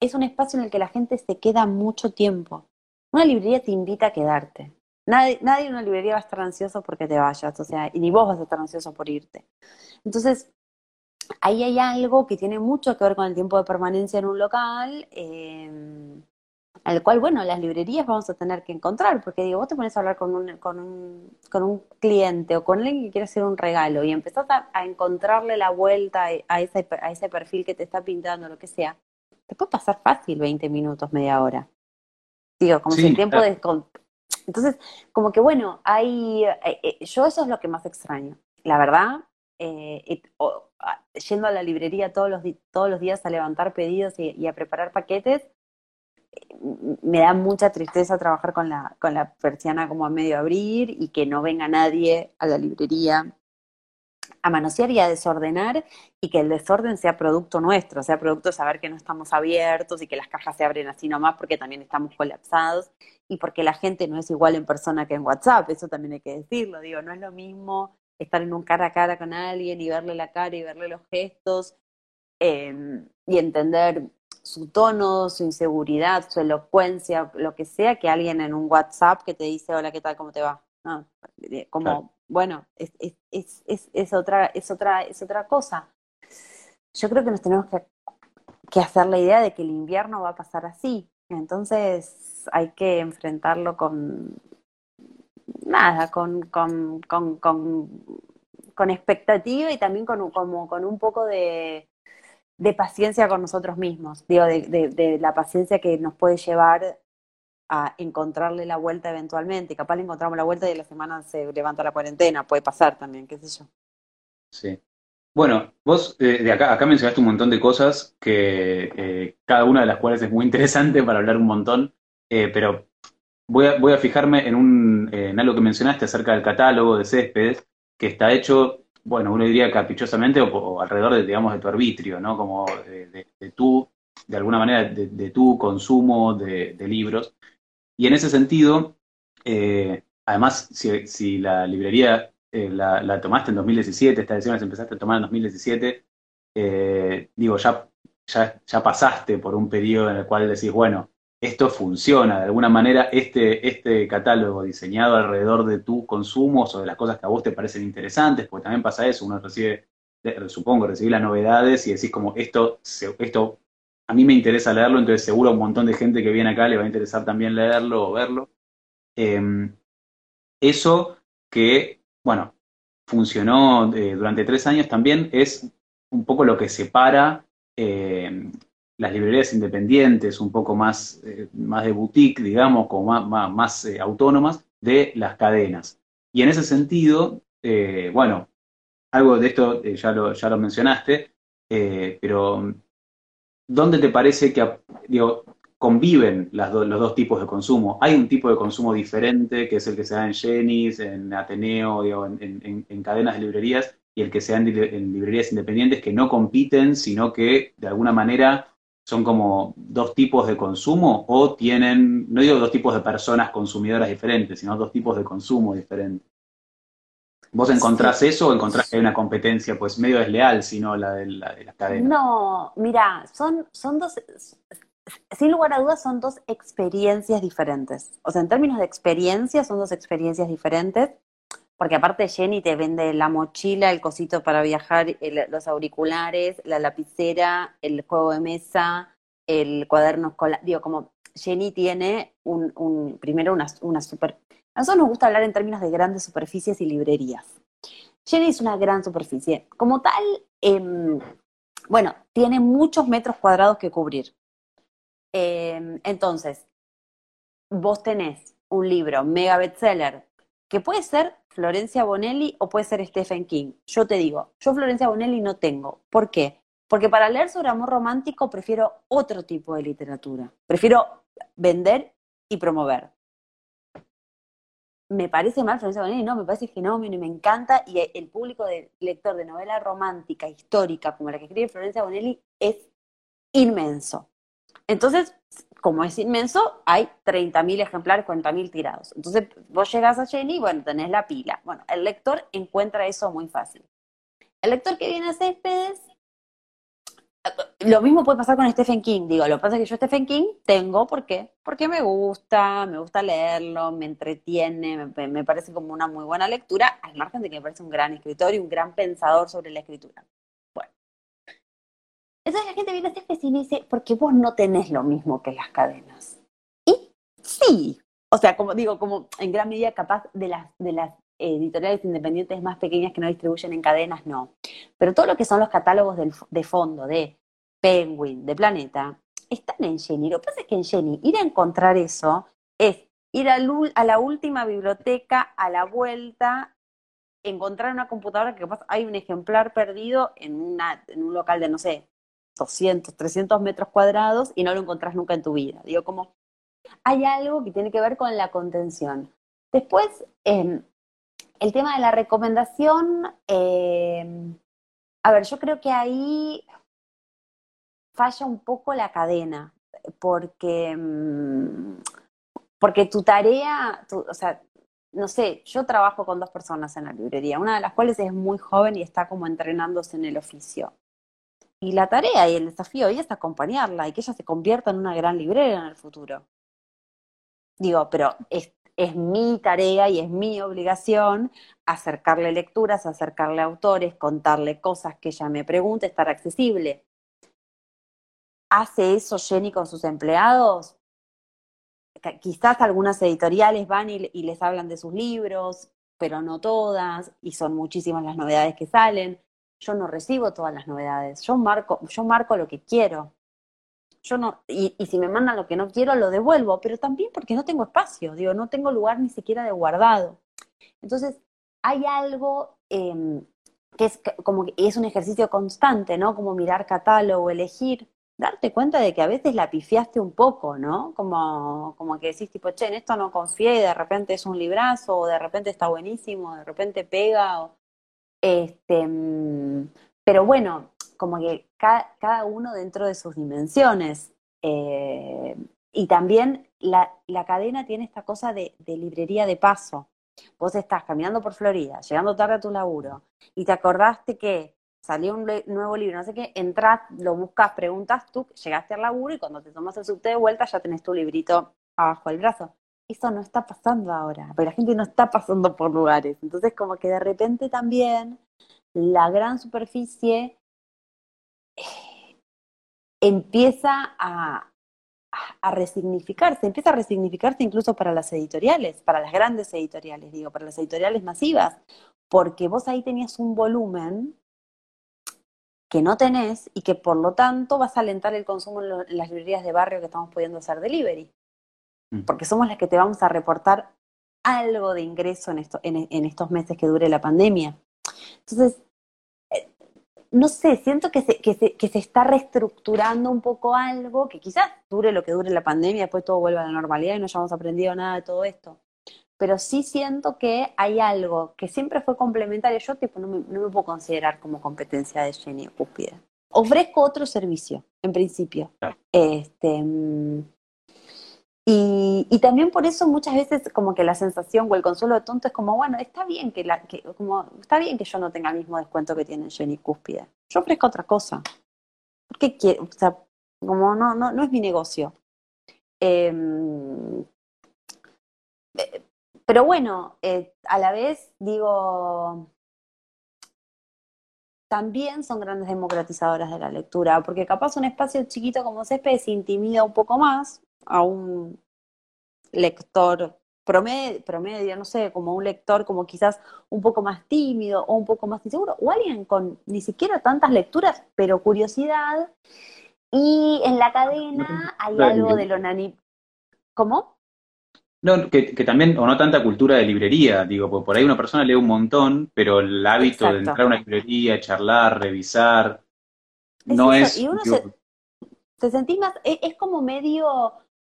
es un espacio en el que la gente se queda mucho tiempo. Una librería te invita a quedarte. Nadie, nadie en una librería va a estar ansioso porque te vayas, o sea, y ni vos vas a estar ansioso por irte. Entonces, ahí hay algo que tiene mucho que ver con el tiempo de permanencia en un local. Eh, al cual, bueno, las librerías vamos a tener que encontrar, porque digo, vos te pones a hablar con un, con un, con un cliente o con alguien que quiere hacer un regalo y empezás a, a encontrarle la vuelta a ese, a ese perfil que te está pintando, lo que sea, te puede pasar fácil 20 minutos, media hora. Digo, como sí, si el tiempo de... Entonces, como que bueno, hay... Eh, eh, yo eso es lo que más extraño. La verdad, eh, o, yendo a la librería todos los, todos los días a levantar pedidos y, y a preparar paquetes, me da mucha tristeza trabajar con la, con la persiana como a medio abrir y que no venga nadie a la librería a manosear y a desordenar y que el desorden sea producto nuestro, sea producto de saber que no estamos abiertos y que las cajas se abren así nomás porque también estamos colapsados y porque la gente no es igual en persona que en WhatsApp, eso también hay que decirlo, digo, no es lo mismo estar en un cara a cara con alguien y verle la cara y verle los gestos eh, y entender su tono, su inseguridad, su elocuencia, lo que sea, que alguien en un WhatsApp que te dice, hola, ¿qué tal? ¿Cómo te va? No, como, claro. bueno, es, es, es, es, otra, es, otra, es otra cosa. Yo creo que nos tenemos que, que hacer la idea de que el invierno va a pasar así. Entonces hay que enfrentarlo con, nada, con, con, con, con, expectativa y también con, como, con un poco de, de paciencia con nosotros mismos, digo, de, de, la paciencia que nos puede llevar a encontrarle la vuelta eventualmente. Capaz le encontramos la vuelta y la semana se levanta la cuarentena, puede pasar también, qué sé yo. Sí. Bueno, vos eh, de acá, acá mencionaste un montón de cosas que eh, cada una de las cuales es muy interesante para hablar un montón, eh, pero voy a, voy a fijarme en, un, en algo que mencionaste acerca del catálogo de Céspedes, que está hecho, bueno, uno diría caprichosamente o, alrededor de, digamos, de tu arbitrio, ¿no? Como de, de, tu, de alguna manera, de, tu consumo de, libros. Y en ese sentido, además, si, si la librería eh, la, tomaste en 2017, esta decisión la empezaste a tomar en 2017, eh, digo, ya, ya, ya pasaste por un periodo en el cual decís, bueno, esto funciona, de alguna manera este, este catálogo diseñado alrededor de tus consumos o de las cosas que a vos te parecen interesantes, porque también pasa eso, uno recibe, supongo, recibir las novedades y decís como esto, esto a mí me interesa leerlo, entonces seguro a un montón de gente que viene acá le va a interesar también leerlo o verlo. Em, eso que bueno, funcionó eh, durante tres años también, es un poco lo que separa eh, las librerías independientes, un poco más, eh, más de boutique, digamos, como más, más, autónomas, de las cadenas. Y en ese sentido, bueno, algo de esto ya, lo, ya lo mencionaste, pero ¿dónde te parece que, digo, conviven los dos tipos de consumo. Hay un tipo de consumo diferente, que es el que se da en Jenis, en Ateneo, en, cadenas de librerías, y el que se da en, librerías independientes que no compiten, sino que de alguna manera son como dos tipos de consumo o tienen, no digo dos tipos de personas consumidoras diferentes, sino dos tipos de consumo diferentes. ¿Vos encontrás eso o encontrás que hay una competencia pues medio desleal, sino la de, la de las cadenas? No, mira, son, son dos, sin lugar a dudas son dos experiencias diferentes. O sea, en términos de experiencia son dos experiencias diferentes, porque aparte Jenny te vende la mochila, el cosito para viajar, los auriculares, la lapicera, el juego de mesa, el cuaderno escolar. Digo, como Jenny tiene un, primero una, una super... A nosotros nos gusta hablar en términos de grandes superficies y librerías. Jenny es una gran superficie. Como tal, em, bueno, tiene muchos metros cuadrados que cubrir. Em, entonces, vos tenés un libro mega bestseller que puede ser Florencia Bonelli o puede ser Stephen King. Yo te digo, yo Florencia Bonelli no tengo. ¿Por qué? Porque para leer sobre amor romántico prefiero otro tipo de literatura. Prefiero vender y promover. Me parece mal Florencia Bonelli, no, me parece fenómeno y me encanta. Y el público de lector de novela romántica, histórica, como la que escribe Florencia Bonelli, es inmenso. Entonces, como es inmenso, hay 30.000 ejemplares, 40.000 tirados. Entonces, vos llegas a Jenny y bueno, tenés la pila. Bueno, el lector encuentra eso muy fácil. El lector que viene a Céspedes, lo mismo puede pasar con Stephen King. Digo, lo que pasa es que yo Stephen King tengo, ¿por qué? Porque me gusta, me gusta leerlo, me entretiene, me parece como una muy buena lectura, al margen de que me parece un gran escritor y un gran pensador sobre la escritura. Entonces la gente viene a este y dice, porque vos no tenés lo mismo que las cadenas. Y sí, o sea, como digo, como en gran medida capaz de las, de las editoriales independientes más pequeñas que no distribuyen en cadenas, no. Pero todo lo que son los catálogos de fondo de Penguin, de Planeta, están en Jenny. Lo que pasa es que en Jenny ir a encontrar eso es ir a, a la última biblioteca, a la vuelta, encontrar una computadora que capaz hay un ejemplar perdido en, una, en un local de, no sé, 200, 300 metros cuadrados y no lo encontrás nunca en tu vida. Digo, como hay algo que tiene que ver con la contención. Después, em, el tema de la recomendación, em, a ver, yo creo que ahí falla un poco la cadena, porque, em, porque tu tarea, o sea, no sé, yo trabajo con dos personas en la librería, una de las cuales es muy joven y está como entrenándose en el oficio. Y la tarea y el desafío hoy es acompañarla y que ella se convierta en una gran librera en el futuro. Digo, pero es, es mi tarea y es mi obligación acercarle lecturas, acercarle autores, contarle cosas que ella me pregunte, estar accesible. ¿Hace eso Jenny con sus empleados? quizás algunas editoriales van y, les hablan de sus libros, pero no todas, y son muchísimas las novedades que salen. Yo no recibo todas las novedades, yo marco, yo marco lo que quiero. Yo no, y, si me mandan lo que no quiero, lo devuelvo, pero también porque no tengo espacio, digo, no tengo lugar ni siquiera de guardado. Entonces, hay algo em, que es como que es un ejercicio constante, ¿no? Como mirar catálogo, elegir darte cuenta de que a veces la pifiaste un poco, ¿no? Como, como que decís, tipo, che, en esto no confié, y de repente es un librazo, o de repente está buenísimo, de repente pega, este, pero bueno, como que cada, uno dentro de sus dimensiones. Eh, y también la, la, cadena tiene esta cosa de, de librería de paso. Vos estás caminando por Florida, llegando tarde a tu laburo, y te acordaste que salió un nuevo libro, no sé qué, entras, lo buscas, preguntas tú, llegaste al laburo y cuando te tomas el subte de vuelta ya tenés tu librito abajo del brazo. Eso no está pasando ahora, porque la gente no está pasando por lugares. Entonces, como que de repente también la gran superficie eh, empieza a, resignificarse, empieza a resignificarse incluso para las editoriales, para las grandes editoriales, digo, para las editoriales masivas, porque vos ahí tenías un volumen que no tenés y que por lo tanto vas a alentar el consumo en, las librerías de barrio que estamos pudiendo hacer delivery. Mm. Porque somos las que te vamos a reportar algo de ingreso en, esto, en, estos meses que dure la pandemia. Entonces, eh, no sé, siento que se, que, se, que se está reestructurando un poco algo, que quizás dure lo que dure la pandemia, después todo vuelva a la normalidad y no hayamos aprendido nada de todo esto pero sí siento que hay algo que siempre fue complementario. Yo tipo no me, puedo considerar como competencia de Jenny Cúspide. Ofrezco otro servicio, en principio. Este, mm, y, también por eso muchas veces como que la sensación o el consuelo de tonto es como, bueno, está bien que, la, que, como, está bien que yo no tenga el mismo descuento que tiene Jenny Cúspide. Yo ofrezco otra cosa. ¿Por qué quiero? O sea, como no, no, no es mi negocio. Em, eh, pero bueno, eh, a la vez digo, también son grandes democratizadoras de la lectura, porque capaz un espacio chiquito como Césped se intimida un poco más a un lector promedio, promedio, no sé, como un lector como quizás un poco más tímido o un poco más inseguro, o alguien con ni siquiera tantas lecturas, pero curiosidad. Y en la cadena hay algo de lo nani... ¿Cómo? No, que, también, o no tanta cultura de librería, digo, porque por ahí una persona lee un montón, pero el hábito de entrar a una librería, charlar, revisar, no es... Y uno se, sentís más, e, es, como medio,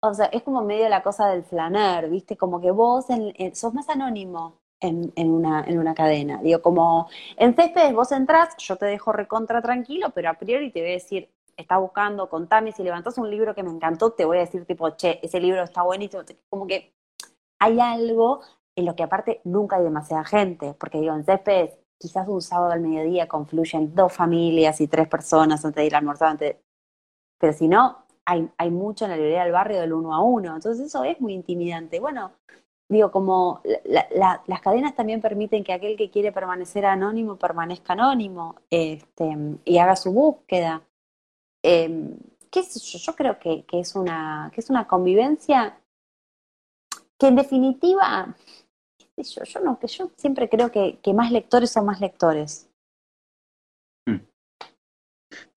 o sea, es como medio la cosa del flaner, ¿viste? Como que vos sos más anónimo en, en, una, en una cadena. Digo, como en Céspedes vos entrás, yo te dejo recontra tranquilo, pero a priori te voy a decir, está buscando, contame, si levantás un libro que me encantó, te voy a decir tipo, che, ese libro está buenísimo, como que hay algo en lo que aparte nunca hay demasiada gente, porque digo, en Céspedes quizás un sábado al mediodía confluyen dos familias y tres personas antes de ir a almorzar, pero si no, hay, hay mucho en la librería del barrio del uno a uno, entonces eso es muy intimidante. Bueno, digo, como las cadenas también permiten que aquel que quiere permanecer anónimo permanezca anónimo este, y haga su búsqueda. Eh, ¿qué yo? yo creo que, que, es una, que es una convivencia que en definitiva, yo, yo no, que yo siempre creo que, que más lectores son más lectores.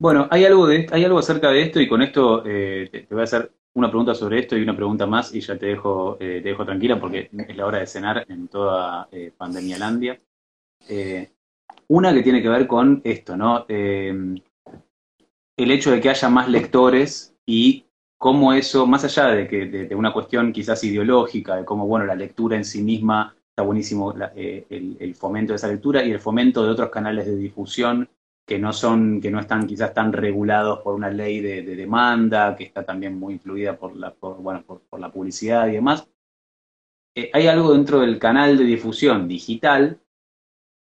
Bueno, hay algo, de, hay algo acerca de esto y con esto eh, te, voy a hacer una pregunta sobre esto y una pregunta más y ya te dejo, eh, te dejo tranquila porque es la hora de cenar en toda eh, Pandemialandia. Eh, una que tiene que ver con esto, ¿no? el hecho de que haya más lectores y cómo eso, más allá de, que, de, una cuestión quizás ideológica, de cómo, bueno, la lectura en sí misma está buenísimo, eh, el, fomento de esa lectura y el fomento de otros canales de difusión que no son, que no están quizás tan regulados por una ley de, demanda, que está también muy influida por la, bueno, por, la publicidad y demás. Eh, hay algo dentro del canal de difusión digital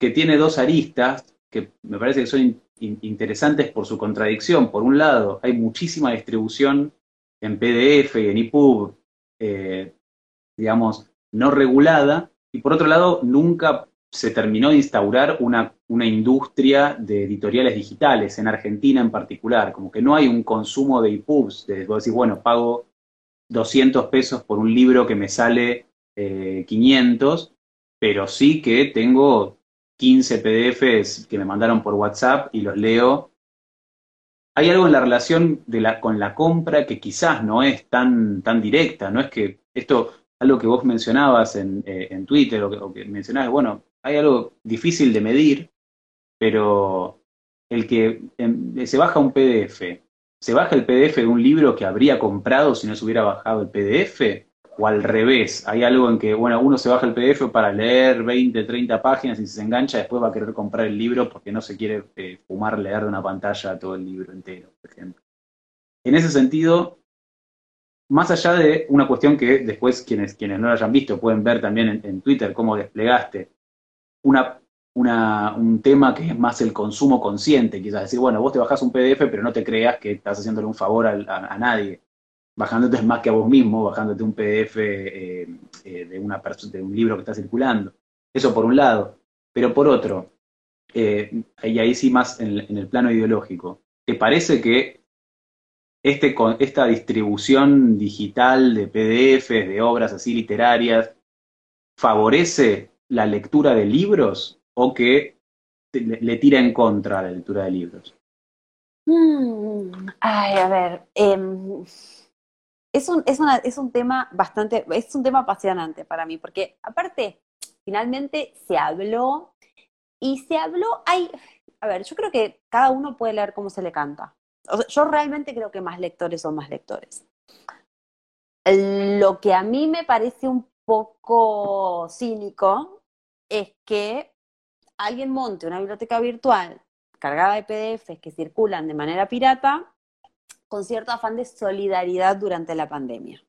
que tiene dos aristas que me parece que son interesantes por su contradicción. Por un lado, hay muchísima distribución en PDF y en EPUB, eh, digamos, no regulada, y por otro lado, nunca se terminó de instaurar una, una industria de editoriales digitales, en Argentina en particular, como que no hay un consumo de EPUBs, de vos decís, bueno, pago 200 pesos por un libro que me sale 500, eh, pero sí que tengo 15 PDFs que me mandaron por WhatsApp y los leo. Hay algo en la relación de la, con la compra que quizás no es tan, tan directa, no es que esto, algo que vos mencionabas en, eh, Twitter o o que mencionabas, bueno, hay algo difícil de medir, pero el que em, se baja un PDF, se baja el PDF de un libro que habría comprado si no se hubiera bajado el PDF, o al revés, hay algo en que, bueno, uno se baja el PDF para leer 20, 30 páginas y se engancha, después va a querer comprar el libro porque no se quiere eh, fumar leer de una pantalla todo el libro entero, por ejemplo. En ese sentido, más allá de una cuestión que después quienes, quienes no lo hayan visto pueden ver también en, en Twitter cómo desplegaste, una un tema que es más el consumo consciente, quizás decir, bueno, vos te bajás un PDF, pero no te creas que estás haciéndole un favor a, nadie, bajándote más que a vos mismo, bajándote un PDF eh, eh, de, una de un libro que está circulando. Eso por un lado. Pero por otro, eh, y ahí sí más en, el plano ideológico, ¿te parece que este, esta distribución digital de PDFs, de obras así literarias, favorece la lectura de libros o que le, tira en contra la lectura de libros? Mm, ay, a ver, em, es, un, es, es un tema bastante, es un tema apasionante para mí, porque aparte, finalmente se habló y se habló, hay, a ver, yo creo que cada uno puede leer como se le canta. yo realmente creo que más lectores son más lectores. Lo que a mí me parece un poco cínico es que alguien monte una biblioteca virtual cargada de PDFs que circulan de manera pirata con cierto afán de solidaridad durante la pandemia.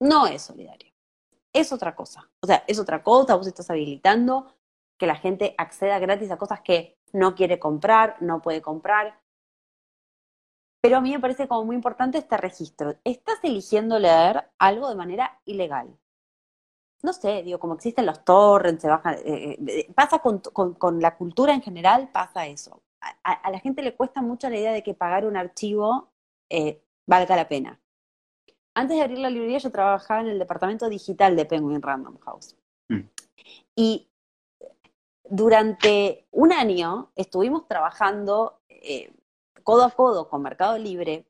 No es solidario. Es otra cosa. O sea, es otra cosa. Vos estás habilitando que la gente acceda gratis a cosas que no quiere comprar, no puede comprar. Pero a mí me parece como muy importante este registro. Estás eligiendo leer algo de manera ilegal no sé, digo, como existen los torrents, se bajan, eh, eh, pasa con, la cultura en general, pasa eso. A, la gente le cuesta mucho la idea de que pagar un archivo eh, valga la pena. Antes de abrir la librería yo trabajaba en el departamento digital de Penguin Random House. Mm. Y durante un año estuvimos trabajando codo a codo con Mercado Libre,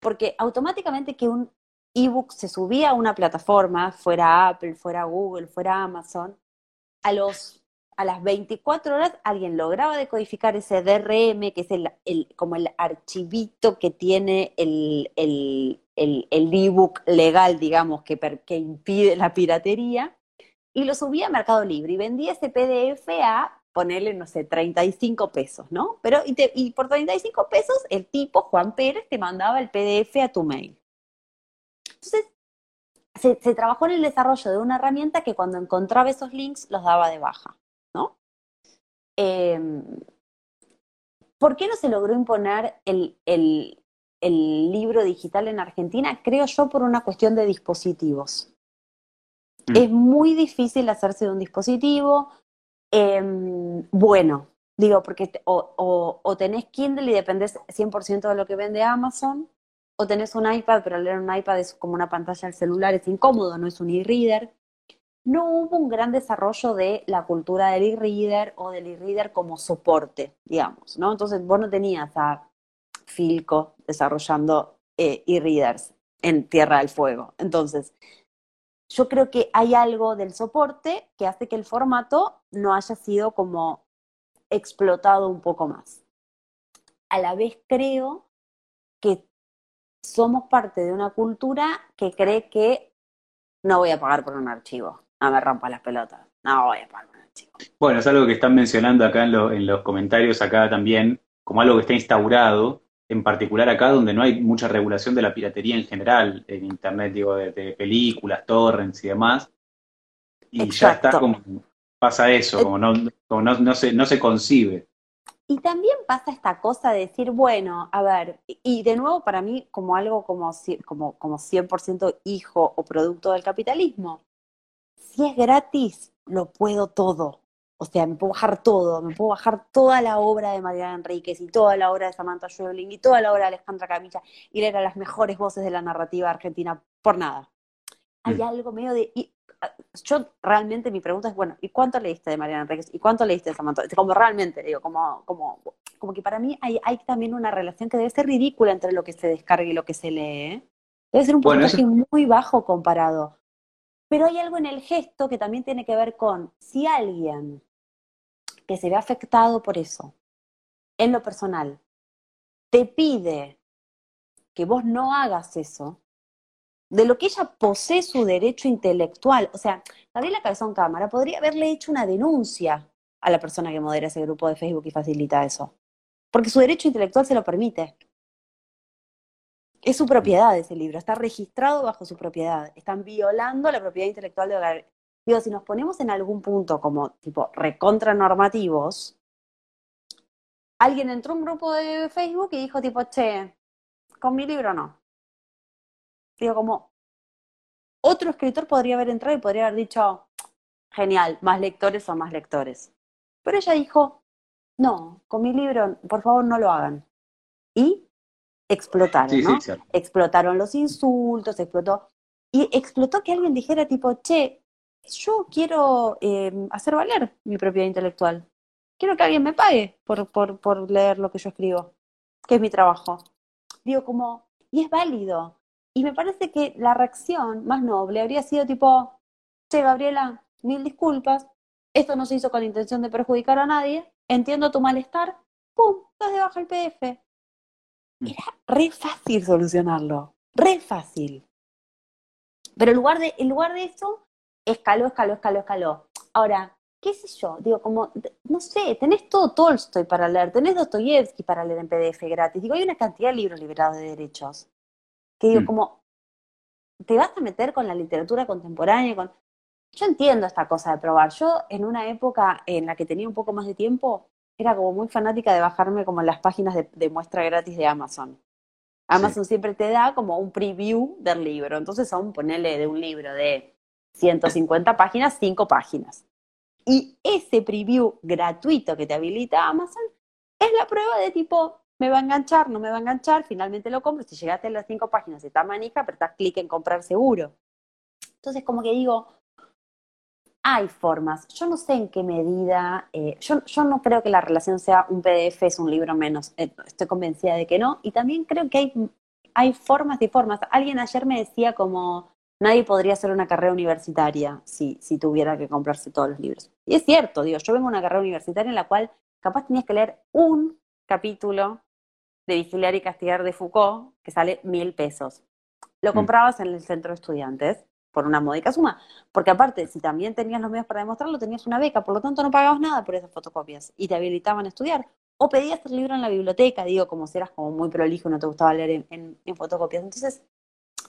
porque automáticamente que un ebook se subía a una plataforma, fuera Apple, fuera Google, fuera Amazon, a, los, a las 24 horas alguien lograba decodificar ese DRM, que es el, como el archivito que tiene el, el, el, ebook legal, digamos, que, que impide la piratería, y lo subía a Mercado Libre y vendía ese PDF a ponerle, no sé, 35 pesos, ¿no? Pero, y, y por 35 pesos, el tipo, Juan Pérez, te mandaba el PDF a tu mail. Entonces, se, trabajó en el desarrollo de una herramienta que cuando encontraba esos links los daba de baja, ¿no? Em, ¿Por qué no se logró imponer el, libro digital en Argentina? Creo yo por una cuestión de dispositivos. Mm. Es muy difícil hacerse de un dispositivo em, bueno, digo, porque o, o, tenés Kindle y dependés 100% de lo que vende Amazon, o tenés un iPad, pero leer un iPad es como una pantalla del celular, es incómodo, no es un e-reader. No hubo un gran desarrollo de la cultura del e-reader o del e-reader como soporte, digamos, ¿no? Entonces vos no tenías a Filco desarrollando eh, e-readers en Tierra del Fuego. Entonces, yo creo que hay algo del soporte que hace que el formato no haya sido como explotado un poco más. A la vez creo somos parte de una cultura que cree que no voy a pagar por un archivo, no me rompa las pelotas, no voy a pagar por un archivo. Bueno, es algo que están mencionando acá en, los comentarios, acá también, como algo que está instaurado, en particular acá donde no hay mucha regulación de la piratería en general, en Internet, digo, de, películas, torrents y demás. Y ya está como, pasa eso, como no, como no, no, se, no se concibe. Y también pasa esta cosa de decir, bueno, a ver, y de nuevo para mí como algo como, como, como 100% hijo o producto del capitalismo. Si es gratis, lo puedo todo. O sea, me puedo bajar todo, me puedo bajar toda la obra de Mariana Enríquez y toda la obra de Samantha Schweblin y toda la obra de Alejandra Camilla y leer a las mejores voces de la narrativa argentina por nada. Hay Mm. algo medio de... y, yo realmente mi pregunta es, bueno, ¿y cuánto leíste de Mariana Enríquez? ¿Y cuánto leíste de Samantha? Como realmente, digo, como, como, como que para mí hay, hay también una relación que debe ser ridícula entre lo que se descarga y lo que se lee. ¿eh? Debe ser un Bueno, porcentaje muy bajo comparado. Pero hay algo en el gesto que también tiene que ver con si alguien que se ve afectado por eso, en lo personal, te pide que vos no hagas eso, de lo que ella posee su derecho intelectual. O sea, Gabriela Cabezón Cámara podría haberle hecho una denuncia a la persona que modera ese grupo de Facebook y facilita eso. Porque su derecho intelectual se lo permite. Es su propiedad ese libro, está registrado bajo su propiedad. Están violando la propiedad intelectual de Gabriela. Digo, si nos ponemos en algún punto como tipo recontra normativos, alguien entró a un grupo de Facebook y dijo tipo, che, con mi libro no. Digo, como otro escritor podría haber entrado y podría haber dicho, genial, más lectores o más lectores. Pero ella dijo, no, con mi libro, por favor, no lo hagan. Y explotaron, Sí, ¿no? sí, cierto. explotaron los insultos, explotó. Y explotó que alguien dijera tipo, che, yo quiero eh, hacer valer mi propiedad intelectual. Quiero que alguien me pague por, por, por leer lo que yo escribo, que es mi trabajo. Digo, como, y es válido. Y me parece que la reacción más noble habría sido tipo, che, Gabriela, mil disculpas, esto no se hizo con intención de perjudicar a nadie, entiendo tu malestar, pum, das de baja el PDF. Era re fácil solucionarlo, re fácil. Pero en lugar de, en lugar de eso, escaló, escaló, escaló, escaló. Ahora, qué sé yo, digo, como, no sé, tenés todo Tolstoy para leer, tenés Dostoyevsky para leer en PDF gratis. Digo, hay una cantidad de libros liberados de derechos. Que digo, Mm. como, te vas a meter con la literatura contemporánea, con... Yo entiendo esta cosa de probar. Yo, en una época en la que tenía un poco más de tiempo, era como muy fanática de bajarme como las páginas de, de muestra gratis de Amazon. Amazon siempre te da como un preview del libro. Entonces son, ponele de un libro de 150 (laughs) páginas, 5 páginas. Y ese preview gratuito que te habilita Amazon es la prueba de tipo, me va a enganchar, no me va a enganchar, finalmente lo compro. Si llegaste a las 5 páginas y está manija, apretás clic en comprar seguro. Entonces, como que digo, hay formas. Yo no sé en qué medida, eh, yo, yo no creo que la relación sea un PDF es un libro menos. Eh, estoy convencida de que no. Y también creo que hay, hay formas y formas. Alguien ayer me decía como nadie podría hacer una carrera universitaria si, si tuviera que comprarse todos los libros. Y es cierto, digo, yo vengo a una carrera universitaria en la cual capaz tenías que leer un capítulo de Vigilar y Castigar de Foucault que sale mil pesos. Lo Mm. comprabas en el centro de estudiantes por una módica suma, porque aparte, si también tenías los medios para demostrarlo, tenías una beca, por lo tanto no pagabas nada por esas fotocopias y te habilitaban a estudiar. O pedías el libro en la biblioteca, digo, como si eras como muy prolijo y no te gustaba leer en, en- en fotocopias. Entonces,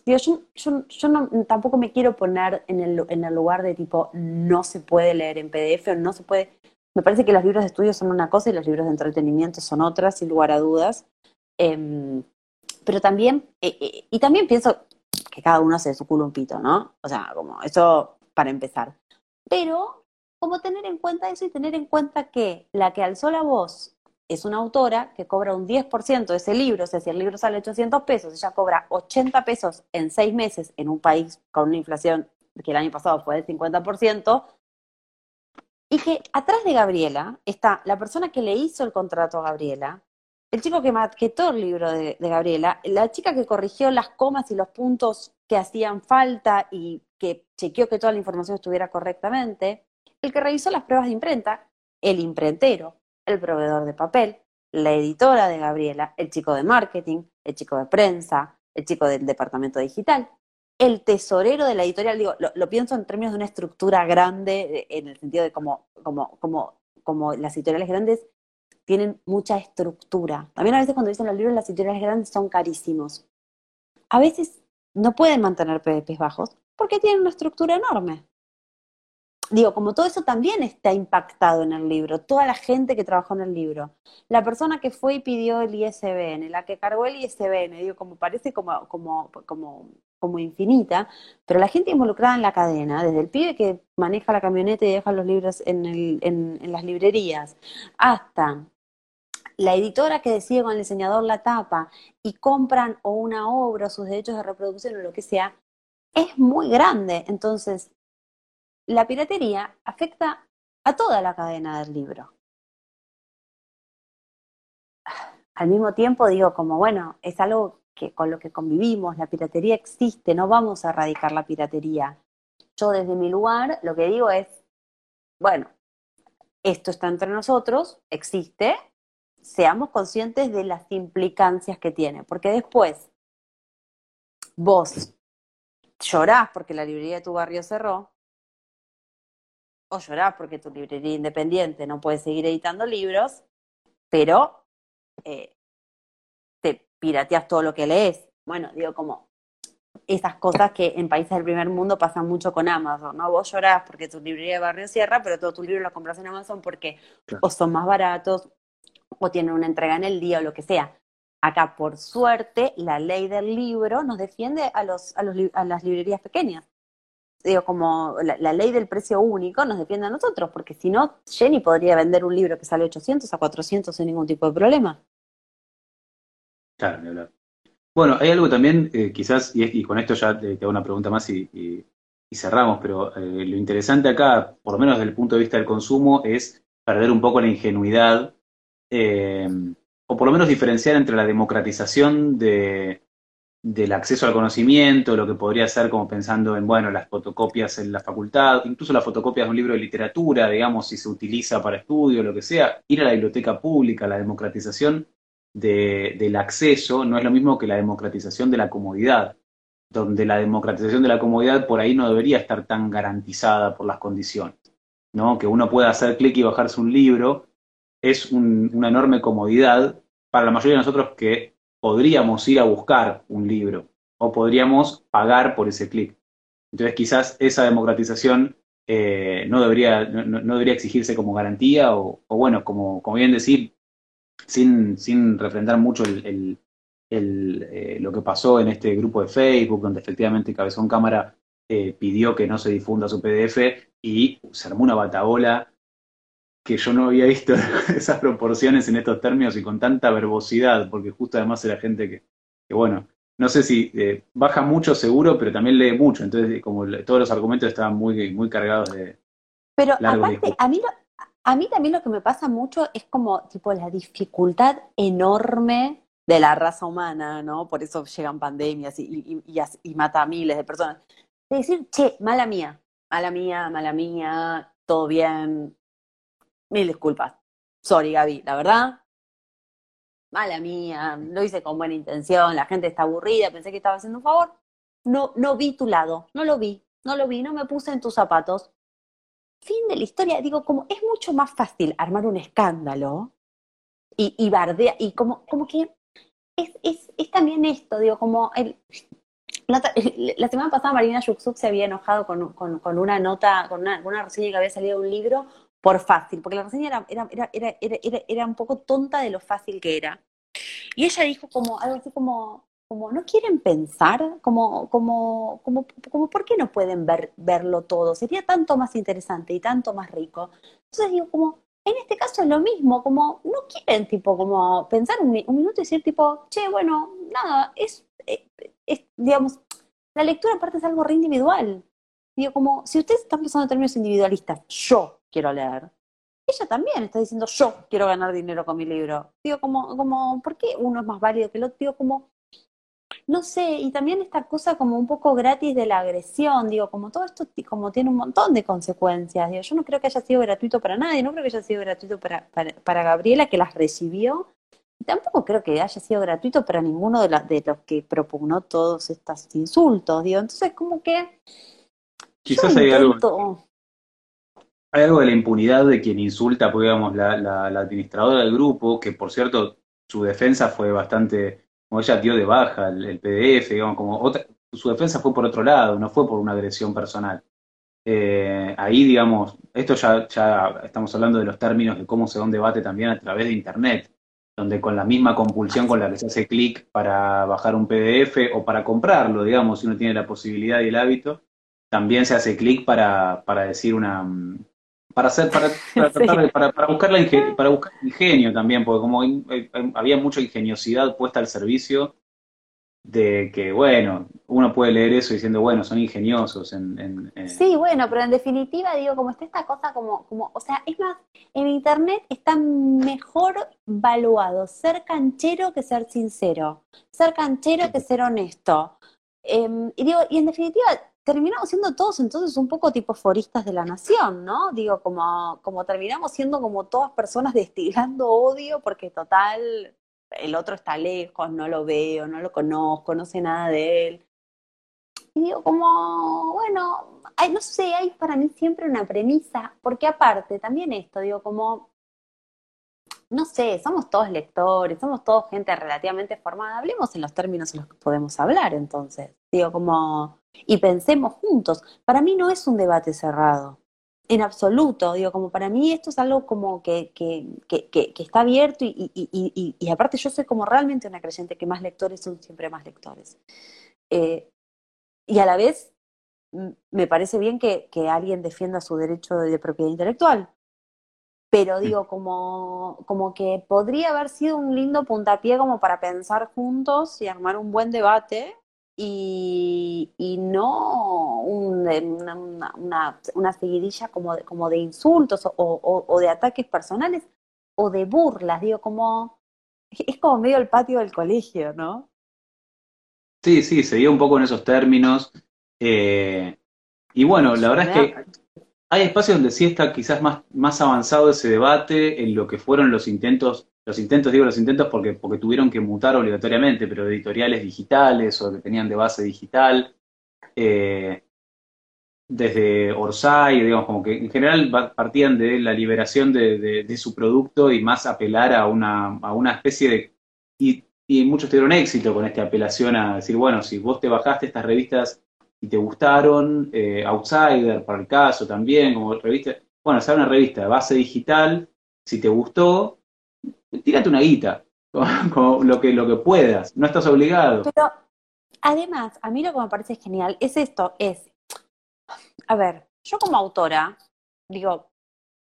digo, yo, yo, yo no, tampoco me quiero poner en el, en el lugar de tipo, no se puede leer en PDF o no se puede... Me parece que los libros de estudio son una cosa y los libros de entretenimiento son otras, sin lugar a dudas. Em, pero también, eh, eh, y también pienso que cada uno de su culo un pito, ¿no? O sea, como eso para empezar. Pero, como tener en cuenta eso y tener en cuenta que la que alzó la voz es una autora que cobra un 10% de ese libro, o sea, si el libro sale 800 pesos, ella cobra 80 pesos en seis meses en un país con una inflación que el año pasado fue del 50%, y que atrás de Gabriela está la persona que le hizo el contrato a Gabriela, el chico que maquetó el libro de, de Gabriela, la chica que corrigió las comas y los puntos que hacían falta y que chequeó que toda la información estuviera correctamente, el que revisó las pruebas de imprenta, el imprentero, el proveedor de papel, la editora de Gabriela, el chico de marketing, el chico de prensa, el chico del departamento digital, el tesorero de la editorial, digo, lo, pienso en términos de una estructura grande, en el sentido de como, como, como, como las editoriales grandes tienen mucha estructura. También a veces cuando dicen los libros, las editoriales grandes son carísimos. A veces no pueden mantener PDPs bajos porque tienen una estructura enorme. Digo, como todo eso también está impactado en el libro, toda la gente que trabajó en el libro, la persona que fue y pidió el ISBN, la que cargó el ISBN, digo, como parece como, como, como, como infinita, pero la gente involucrada en la cadena, desde el pibe que maneja la camioneta y deja los libros en, las librerías, hasta la editora que decide con el diseñador la tapa y compran o una obra o sus derechos de reproducción o lo que sea, es muy grande. Entonces, la piratería afecta a toda la cadena del libro. Al mismo tiempo digo como, bueno, es algo que con lo que convivimos, la piratería existe, no vamos a erradicar la piratería. Yo desde mi lugar lo que digo es, bueno, esto está entre nosotros, existe, seamos conscientes de las implicancias que tiene, porque después vos llorás porque la librería de tu barrio cerró, o llorás porque tu librería independiente no puede seguir editando libros, pero eh, te pirateas todo lo que lees. Bueno, digo como esas cosas que en países del primer mundo pasan mucho con Amazon, ¿no? Vos llorás porque tu librería de barrio cierra, pero todos tus libros los compras en Amazon porque o son más baratos o tienen una entrega en el día o lo que sea. Acá, por suerte, la ley del libro nos defiende a, los, a, los, a las librerías pequeñas digo, como la, ley del precio único nos defiende a nosotros, porque si no, Jenny podría vender un libro que sale 800 a 400 sin ningún tipo de problema. Claro, ni. Bueno, hay algo también, eh, quizás, y, con esto ya te, hago una pregunta más y, cerramos, pero eh, lo interesante acá, por lo menos desde el punto de vista del consumo, es perder un poco la ingenuidad, eh, o por lo menos diferenciar entre la democratización de, del acceso al conocimiento, lo que podría ser como pensando en, bueno, las fotocopias en la facultad, incluso las fotocopias de un libro de literatura, digamos, si se utiliza para estudio, lo que sea, ir a la biblioteca pública, la democratización del acceso no es lo mismo que la democratización de la comodidad, donde la democratización de la comodidad por ahí no debería estar tan garantizada por las condiciones, ¿no? Que uno pueda hacer clic y bajarse un libro es una enorme comodidad para la mayoría de nosotros que podríamos ir a buscar un libro o podríamos pagar por ese clic. Entonces quizás esa democratización eh, no, debería, no, debería exigirse como garantía o, bueno, como, como, bien decir, sin, sin refrendar mucho el, eh, lo que pasó en este grupo de Facebook, donde efectivamente Cabezón Cámara eh, pidió que no se difunda su PDF y se armó una bataola que yo no había visto (laughs) esas proporciones en estos términos y con tanta verbosidad, porque justo además era gente que, que bueno, no sé si eh, baja mucho seguro, pero también lee mucho, entonces como todos los argumentos estaban muy, muy cargados de... Pero aparte, a mí, a mí también lo que me pasa mucho es como tipo la dificultad enorme de la raza humana, ¿no? Por eso llegan pandemias y, y, y mata a miles de personas. De decir, che, mala mía, mala mía, mala mía, todo bien, Mil disculpas. Sorry, Gaby, la verdad. Mala mía, lo hice con buena intención, la gente está aburrida, pensé que estaba haciendo un favor. No, no vi tu lado, no lo vi, no lo vi, no me puse en tus zapatos. Fin de la historia, digo, como es mucho más fácil armar un escándalo y, y bardea, y como, como que es, es, es también esto, digo, como el, la, (laughs) semana pasada Marina Yuxuk se había enojado con, con, con una nota, con una, una, reseña que había salido de un libro por fácil, porque la reseña era, era, era, era, un poco tonta de lo fácil que era. Y ella dijo como algo así como, como no quieren pensar, como, como, como, como ¿por qué no pueden ver, verlo todo? Sería tanto más interesante y tanto más rico. Entonces digo, como, en este caso es lo mismo, como no quieren tipo como pensar un, minuto y decir tipo, che, bueno, nada, es, eh, es, digamos, la lectura aparte es algo re individual. Digo, como, si ustedes están pensando en términos individualistas, yo quiero leer. Ella también está diciendo, yo quiero ganar dinero con mi libro. Digo, como, como, ¿por qué uno es más válido que el otro? Digo, como, no sé, y también esta cosa como un poco gratis de la agresión, digo, como todo esto como tiene un montón de consecuencias, digo, yo no creo que haya sido gratuito para nadie, no creo que haya sido gratuito para, para, Gabriela que las recibió, y tampoco creo que haya sido gratuito para ninguno de, de los que propugnó todos estos insultos, digo, entonces como que... Quizás hay algo hay algo de la impunidad de quien insulta, pues, digamos, la, la, administradora del grupo, que por cierto, su defensa fue bastante, como ella dio de baja el, PDF, digamos, como otra, su defensa fue por otro lado, no fue por una agresión personal. eh, ahí, digamos, esto ya, ya estamos hablando de los términos de cómo se da un debate también a través de Internet, donde con la misma compulsión con la que se hace clic para bajar un PDF o para comprarlo, digamos, si uno tiene la posibilidad y el hábito, también se hace clic para, para decir una, para hacer para, para, (laughs) tratar de, para, para buscar la para buscar ingenio también porque como había mucha ingeniosidad puesta al servicio de que bueno uno puede leer eso diciendo bueno son ingeniosos en, en, sí bueno pero en definitiva digo como está esta cosa como como o sea es más en internet está mejor valuado ser canchero que ser sincero ser canchero que ser honesto. Eh, y digo y en definitiva terminamos siendo todos entonces un poco tipo foristas de la nación, ¿no? Digo, como, como terminamos siendo como todas personas (laughs) destilando odio porque total, el otro está lejos, no lo veo, no lo conozco, no sé nada de él. Y digo, como, bueno, no sé, hay para mí siempre una premisa, porque aparte, también esto, digo, como, no sé, somos todos lectores, somos todos gente relativamente formada, hablemos en los términos en los que podemos hablar, entonces. Digo, como, y pensemos juntos. Para mí no es un debate cerrado, en absoluto. Digo, como para mí esto es algo como que, que, que, que está abierto y, y, y, y, aparte yo soy como realmente una creyente que más lectores son siempre más lectores. Eh, y a la vez me parece bien que, que alguien defienda su derecho de propiedad intelectual. Pero digo, como, como que podría haber sido un lindo puntapié como para pensar juntos y armar un buen debate y, y no una, una, una, seguidilla como de, como de insultos o, o, o, de ataques personales o de burlas, digo, como (laughs) es como medio el patio del colegio, ¿no? Sí, sí, se dio un poco en esos términos. Eh, y bueno, la verdad es que hay espacios donde sí está quizás más, más avanzado ese debate en lo que fueron los intentos los intentos, digo los intentos porque, porque tuvieron que mutar obligatoriamente, pero editoriales digitales o que tenían de base digital, eh, desde Orsay, digamos, como que en general partían de la liberación de, de, de su producto y más apelar a una, a una especie de... Y, y, muchos tuvieron éxito con esta apelación a decir, bueno, si vos te bajaste estas revistas y te gustaron, eh, Outsider para el caso también, como revista, bueno, sea una revista de base digital, si te gustó, tírate una guita, con, lo, que, lo que puedas, no estás obligado. Pero además, a mí lo que me parece genial es esto, es, a ver, yo como autora, digo,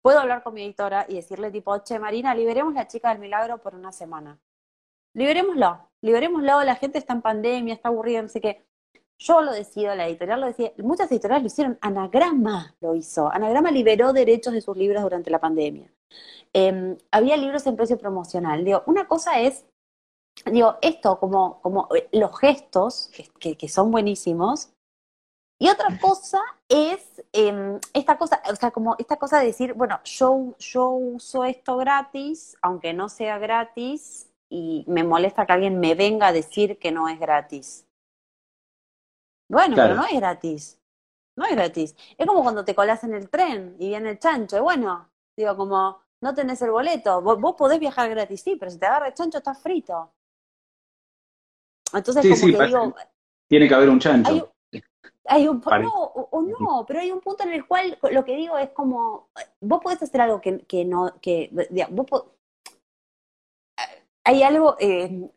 puedo hablar con mi editora y decirle tipo, che, Marina, liberemos la chica del milagro por una semana. Liberémoslo, liberémoslo, la gente está en pandemia, está aburrida, no sé qué. Yo lo decido, la editorial lo decía, muchas editoriales lo hicieron, Anagrama lo hizo, Anagrama liberó derechos de sus libros durante la pandemia eh, había libros en precio promocional. Digo, una cosa es, digo, esto como, como eh, los gestos, que, que son buenísimos, y otra cosa es eh, esta cosa, o sea, como esta cosa de decir, bueno, yo, yo uso esto gratis, aunque no sea gratis, y me molesta que alguien me venga a decir que no es gratis. Bueno, claro. pero no es gratis. No es gratis. Es como cuando te colas en el tren y viene el chancho. Y bueno, digo, como, no tenés el boleto. Vos, vos, podés viajar gratis, sí, pero si te agarra el chancho, estás frito. Entonces, sí, como sí, que digo. Tiene que haber un chancho. Hay, hay un, no, o, o, no, pero hay un punto en el cual lo que digo es como. Vos podés hacer algo que, que no. que vos Hay algo. Eh,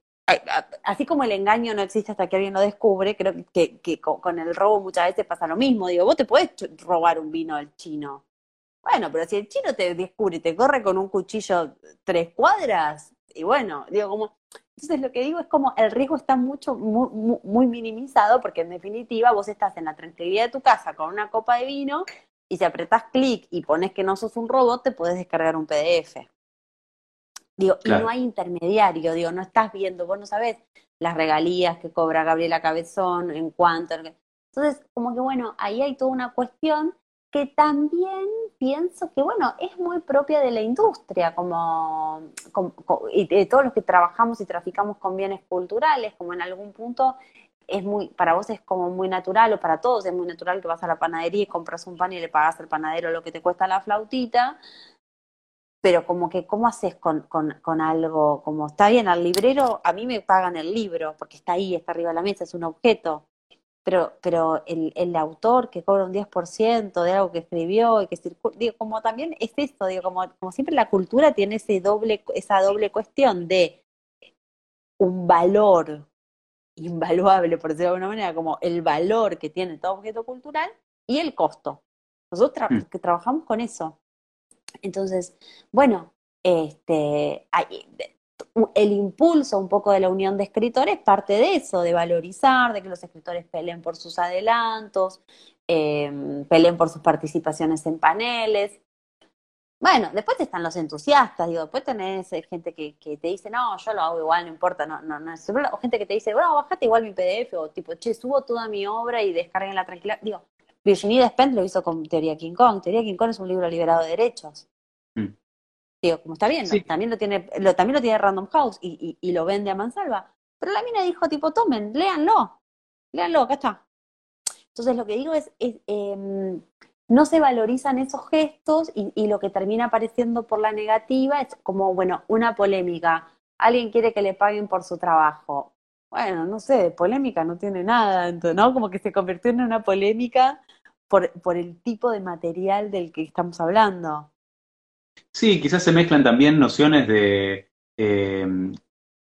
así como el engaño no existe hasta que alguien lo descubre, creo que, que, con el robo muchas veces pasa lo mismo. Digo, vos te podés robar un vino del chino, bueno, pero si el chino te descubre y te corre con un cuchillo tres cuadras, y bueno, digo, como. Entonces lo que digo es como el riesgo está mucho, muy, muy minimizado, porque en definitiva vos estás en la tranquilidad de tu casa con una copa de vino y si apretás clic y pones que no sos un robot, te puedes descargar un PDF. Digo, claro. y no hay intermediario, digo, no estás viendo, vos no sabés las regalías que cobra Gabriela Cabezón, en cuanto. Entonces, como que bueno, ahí hay toda una cuestión que también pienso que, bueno, es muy propia de la industria, como, y de todos los que trabajamos y traficamos con bienes culturales, como en algún punto es muy, para vos es como muy natural, o para todos es muy natural que vas a la panadería y compras un pan y le pagas al panadero lo que te cuesta la flautita, pero como que, ¿cómo haces con, con, con algo? Como está bien, al librero, a mí me pagan el libro, porque está ahí, está arriba de la mesa, es un objeto, pero, pero el, el autor que cobra un 10% de algo que escribió y que circula, digo, como también es esto, digo, como, como siempre la cultura tiene ese doble, esa doble cuestión de un valor invaluable, por decirlo de alguna manera, como el valor que tiene todo objeto cultural y el costo. Nosotros tra Mm. que trabajamos con eso. Entonces, bueno, este, hay- el impulso un poco de la unión de escritores parte de eso, de valorizar, de que los escritores peleen por sus adelantos, eh, peleen por sus participaciones en paneles. Bueno, después están los entusiastas, digo, después tenés eh, gente que, que te dice, no, yo lo hago igual, no importa, no, no, no o gente que te dice, bueno, bajate igual mi PDF, o tipo, che, subo toda mi obra y descarguen la tranquila. Digo, Virginia Despentes lo hizo con Teoría King Kong. Teoría King Kong es un libro liberado de derechos. Digo, como está bien, también lo tiene, lo, también lo tiene Random House y, y, y lo vende a mansalva. Pero la mina dijo, tipo, tomen, léanlo, léanlo, acá está. Entonces lo que digo es, es, em, no se valorizan esos gestos y, y lo que termina apareciendo por la negativa es como, bueno, una polémica. Alguien quiere que le paguen por su trabajo. Bueno, no sé, de polémica no tiene nada, entonces, ¿no? Como que se convirtió en una polémica por, por el tipo de material del que estamos hablando. Sí, quizás se mezclan también nociones de, eh,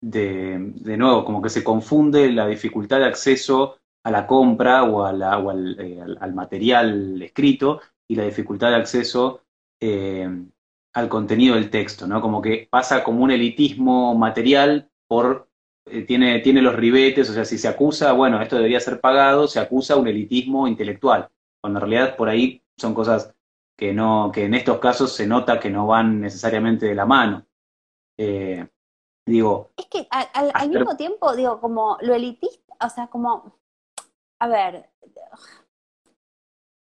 de, de nuevo, como que se confunde la dificultad de acceso a la compra o, o al, eh, al- al material escrito y la dificultad de acceso eh, al contenido del texto, ¿no? Como que pasa como un elitismo material por, tiene, tiene los ribetes, o sea, si se acusa, bueno, esto debería ser pagado, se acusa un elitismo intelectual, cuando en realidad por ahí son cosas que no, que en estos casos se nota que no van necesariamente de la mano. Eh, digo, Es que al, al- al mismo tiempo, digo, como lo elitista, o sea, como, a ver,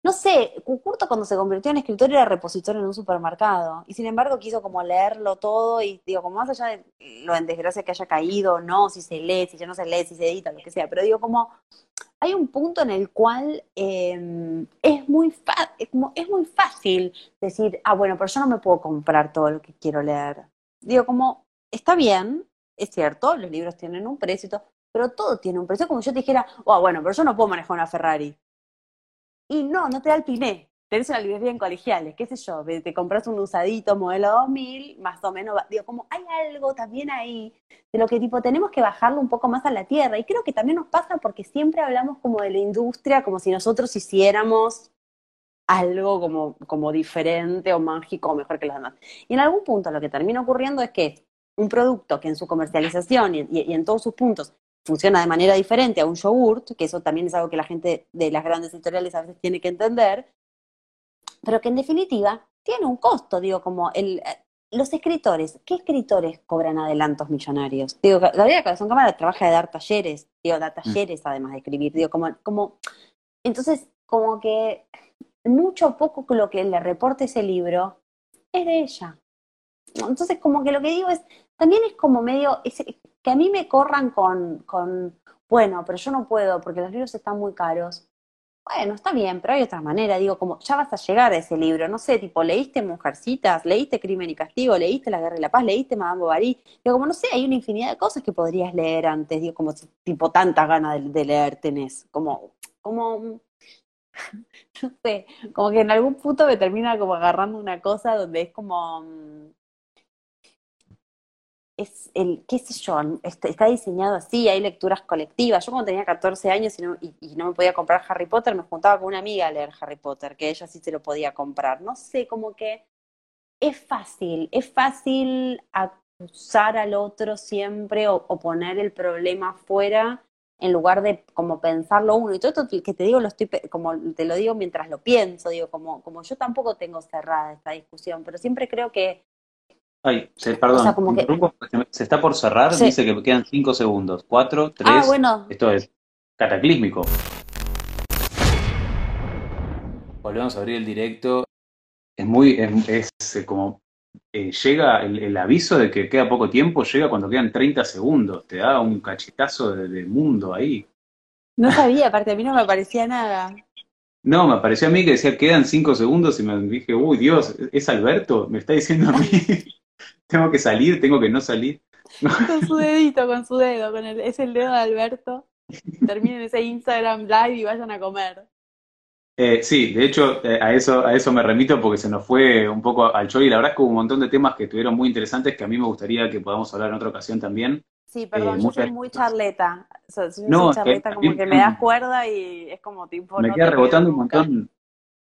no sé, Cucurto cuando se convirtió en escritor era repositorio en un supermercado y sin embargo quiso como leerlo todo y digo, como más allá de lo en desgracia que haya caído, no, si se lee, si ya no se lee, si se edita, lo que sea, pero digo como hay un punto en el cual eh, es, muy es, muy fácil decir, ah, bueno, pero yo no me puedo comprar todo lo que quiero leer. Digo, como, está bien, es cierto, los libros tienen un precio pero todo tiene un precio. Como yo te dijera, oh, bueno, pero yo no puedo manejar una Ferrari. Y no, no te da el piné. Tenés una librería en colegiales, qué sé yo, te compras un usadito modelo 2000, más o menos, digo, como hay algo también ahí de lo que tipo tenemos que bajarlo un poco más a la tierra. Y creo que también nos pasa porque siempre hablamos como de la industria, como si nosotros hiciéramos algo como, como diferente o mágico o mejor que los demás. Y en algún punto lo que termina ocurriendo es que un producto que en su comercialización y- y en todos sus puntos funciona de manera diferente a un yogurt, que eso también es algo que la gente de las grandes editoriales a veces tiene que entender, pero que en definitiva tiene un costo, digo, como el, eh, los escritores, ¿qué escritores cobran adelantos millonarios? Digo, Gabriela Cabezón Cámara trabaja de dar talleres, digo, da talleres además de escribir, digo, como, como, entonces, como que mucho o poco lo que le reporte ese libro es de ella. Entonces, como que lo que digo es, también es como medio, es- que a mí me corran con, con, bueno, pero yo no puedo porque los libros están muy caros. Bueno, está bien, pero hay otra manera, digo, como ya vas a llegar a ese libro, no sé, tipo, leíste Mujercitas, leíste Crimen y Castigo, leíste La Guerra y la Paz, leíste Madame Bovary, digo, como no sé, hay una infinidad de cosas que podrías leer antes, digo, como tipo, tanta gana de, de leer tenés, como, como, (laughs) no sé, como que en algún punto me termina como agarrando una cosa donde es como, mm, es el, qué sé yo, está, diseñado así, hay lecturas colectivas. Yo cuando tenía 14 años y no, me podía comprar Harry Potter, me juntaba con una amiga a leer Harry Potter, que ella sí se lo podía comprar. No sé, como que es fácil, es fácil acusar al otro siempre o, poner el problema afuera en lugar de como pensarlo uno. Y todo esto que te digo, lo estoy, como te lo digo mientras lo pienso, digo, como, como yo tampoco tengo cerrada esta discusión, pero siempre creo que ay, se, perdón, O sea, como que- interrumpo, se, se está por cerrar, Sí. dice que quedan 5 segundos. 4, 3, Ah, bueno, esto es cataclísmico. Volvemos a abrir el directo. Es muy, es, es, eh, como, eh, llega el, el aviso de que queda poco tiempo, llega cuando quedan 30 segundos, te da un cachetazo de, de mundo ahí. no sabía, aparte a mí no me parecía nada. No, me pareció a mí que decía quedan 5 segundos y me dije, uy Dios, ¿es Alberto? Me está diciendo a mí, (laughs) tengo que salir, tengo que no salir. Con su dedito, con su dedo, con el, es el dedo de Alberto. terminen ese Instagram Live y vayan a comer. Eh, sí, de hecho, eh, a eso, a eso me remito porque se nos fue un poco al show y la verdad es que hubo un montón de temas que estuvieron muy interesantes que a mí me gustaría que podamos hablar en otra ocasión también. Sí, perdón, Eh, yo muchas soy muy charleta. So- soy No, muy es que charleta, como también- que me das (clears throat) cuerda y es como tipo. me no queda rebotando un montón,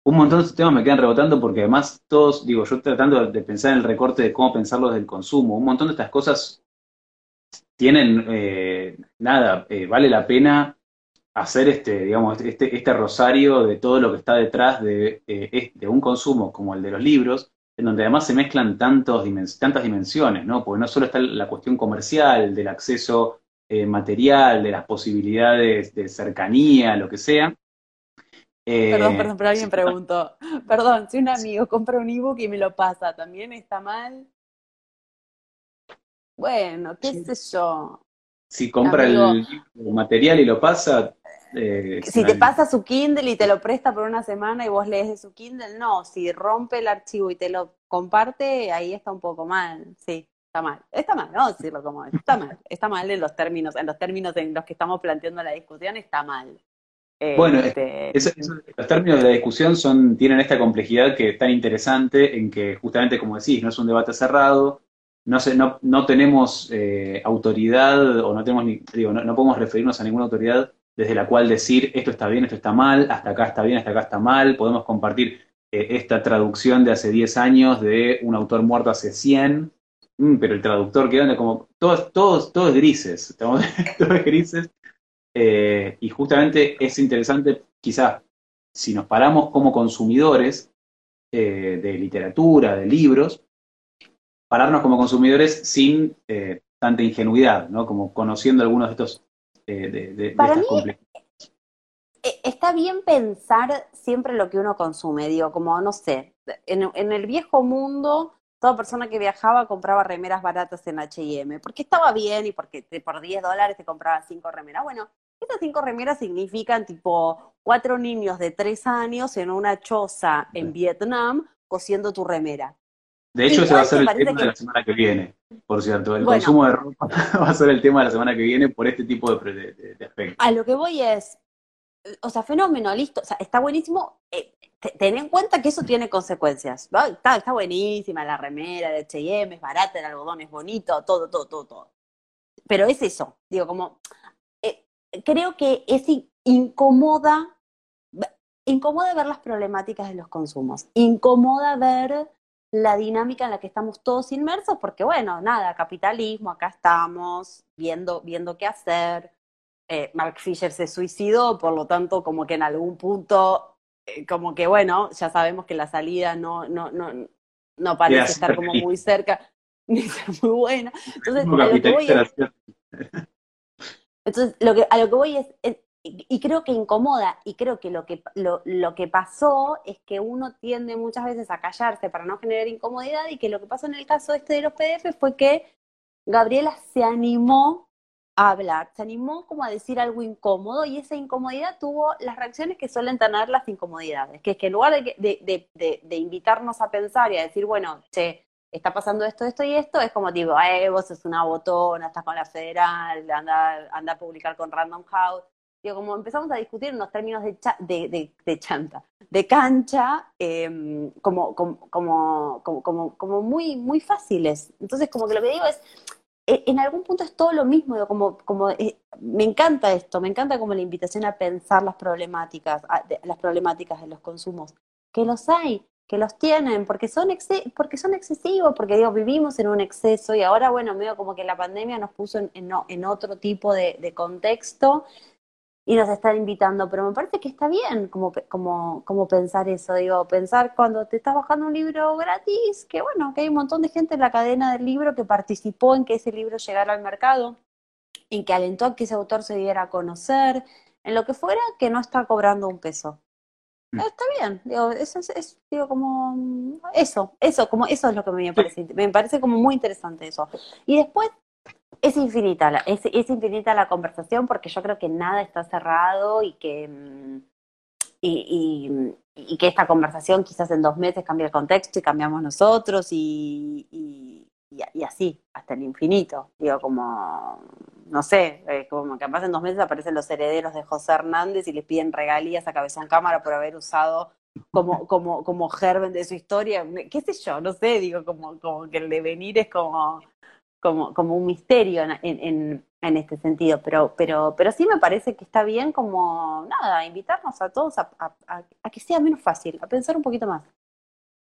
un montón de estos temas me quedan rebotando porque además todos, digo, yo tratando de pensar en el recorte de cómo pensarlo desde el consumo, un montón de estas cosas tienen, eh, nada, eh, vale la pena hacer este, digamos, este, este rosario de todo lo que está detrás de, eh, un consumo como el de los libros, en donde además se mezclan tantos tantas dimensiones, ¿no? Porque no solo está la cuestión comercial, del acceso material, de las posibilidades de cercanía, lo que sea. Eh, Perdón, perdón, pero alguien preguntó. (laughs) Perdón, si un amigo compra un ebook y me lo pasa, ¿también está mal? Bueno, qué Sí. sé yo. Si compra Amigo. el material y lo pasa, eh, Si te pasa su Kindle y te lo presta por una semana y vos lees de su Kindle, no. Si rompe el archivo y te lo comparte, ahí está un poco mal. Sí, está mal. Está mal, no decirlo como es. Está mal. Está mal en los términos, en los términos en los que estamos planteando la discusión, está mal. Bueno, Este, Eso- eso- los términos de la discusión son, tienen esta complejidad que es tan interesante en que justamente, como decís, no es un debate cerrado, no, se, no, no tenemos eh, autoridad o no tenemos ni, digo, no, no podemos referirnos a ninguna autoridad desde la cual decir esto está bien, esto está mal, hasta acá está bien, hasta acá está mal, podemos compartir eh, esta traducción de hace 10 años de un autor muerto hace 100, mm, pero el traductor queda como, todos, todos, todos grises, estamos- (laughs) todos grises, eh, y justamente es interesante, quizás, si nos paramos como consumidores eh, de literatura, de libros, pararnos como consumidores sin eh, tanta ingenuidad, ¿no? Como conociendo algunos de estos de, de- de Para estas mí, Está bien pensar siempre lo que uno consume, digo, como, no sé, en, en el viejo mundo, toda persona que viajaba compraba remeras baratas en H&M, porque estaba bien y porque te- por 10 dólares te compraba cinco remeras. Bueno, estas cinco remeras significan tipo cuatro niños de tres años en una choza en Vietnam cosiendo tu remera. De hecho, ese va a ser el tema que- de la semana que viene, por cierto. El Bueno. consumo de ropa (laughs) va a ser el tema de la semana que viene por este tipo de, de- aspectos. A lo que voy es, o sea, fenómeno, listo, o sea, está buenísimo. eh, te- ten en cuenta que eso tiene consecuencias. ¿va? Está, está buenísima la remera de H&M, es barata, el algodón es bonito, todo, todo, todo, todo. Pero es eso, digo, como, creo que es in- incomoda, incomoda ver las problemáticas de los consumos, incomoda ver la dinámica en la que estamos todos inmersos, porque bueno, nada, capitalismo, acá estamos viendo, viendo qué hacer. Eh, Mark Fisher se suicidó, por lo tanto, como que en algún punto, eh, como que bueno, ya sabemos que la salida no, no, no, no parece estar como muy cerca, (laughs) ni ser muy buena. Entonces, entonces, lo que, a lo que voy es, y, creo que incomoda, y creo que lo que lo, lo que pasó es que uno tiende muchas veces a callarse para no generar incomodidad, y que lo que pasó en el caso este de los PDF fue que Gabriela se animó a hablar, se animó como a decir algo incómodo, y esa incomodidad tuvo las reacciones que suelen tener las incomodidades, que es que en lugar de, de, de, de invitarnos a pensar y a decir, bueno, che, está pasando esto, esto y esto, es como tipo, eh, vos sos una botona, estás con la federal, anda, anda a publicar con Random House. Digo, como empezamos a discutir unos términos de, cha- de, de, de chanta, de cancha, eh, como, como, como, como, como, muy, muy fáciles. Entonces, como que lo que digo es, eh, en algún punto es todo lo mismo, como, como eh, me encanta esto, me encanta como la invitación a pensar las problemáticas, a- de- las problemáticas de los consumos, que los hay, que los tienen, porque son, porque son excesivos, porque digo, vivimos en un exceso y ahora, bueno, medio como que la pandemia nos puso en, en, en otro tipo de, contexto y nos están invitando, pero me parece que está bien como, como, como pensar eso, digo, pensar cuando te estás bajando un libro gratis, que bueno, que hay un montón de gente en la cadena del libro que participó en que ese libro llegara al mercado, en que alentó a que ese autor se diera a conocer, en lo que fuera, que no está cobrando un peso. Mm. Está bien, digo, eso es, es, digo, como mm, eso, eso, como eso es lo que me parece, me parece como muy interesante eso. Y después es infinita, la, es, es infinita la conversación porque yo creo que nada está cerrado y que, mm, y, y- y que esta conversación quizás en dos meses cambie el contexto y cambiamos nosotros y, y, y- así, hasta el infinito. Digo, como no sé, eh, como capaz en dos meses aparecen los herederos de José Hernández y les piden regalías a Cabezón Cámara por haber usado como, como, como germen de su historia, qué sé yo, no sé, digo, como, como que el devenir es como, como, como un misterio en, en, en este sentido, pero, pero, pero sí me parece que está bien como, nada, invitarnos a todos a, que sea menos fácil, a pensar un poquito más.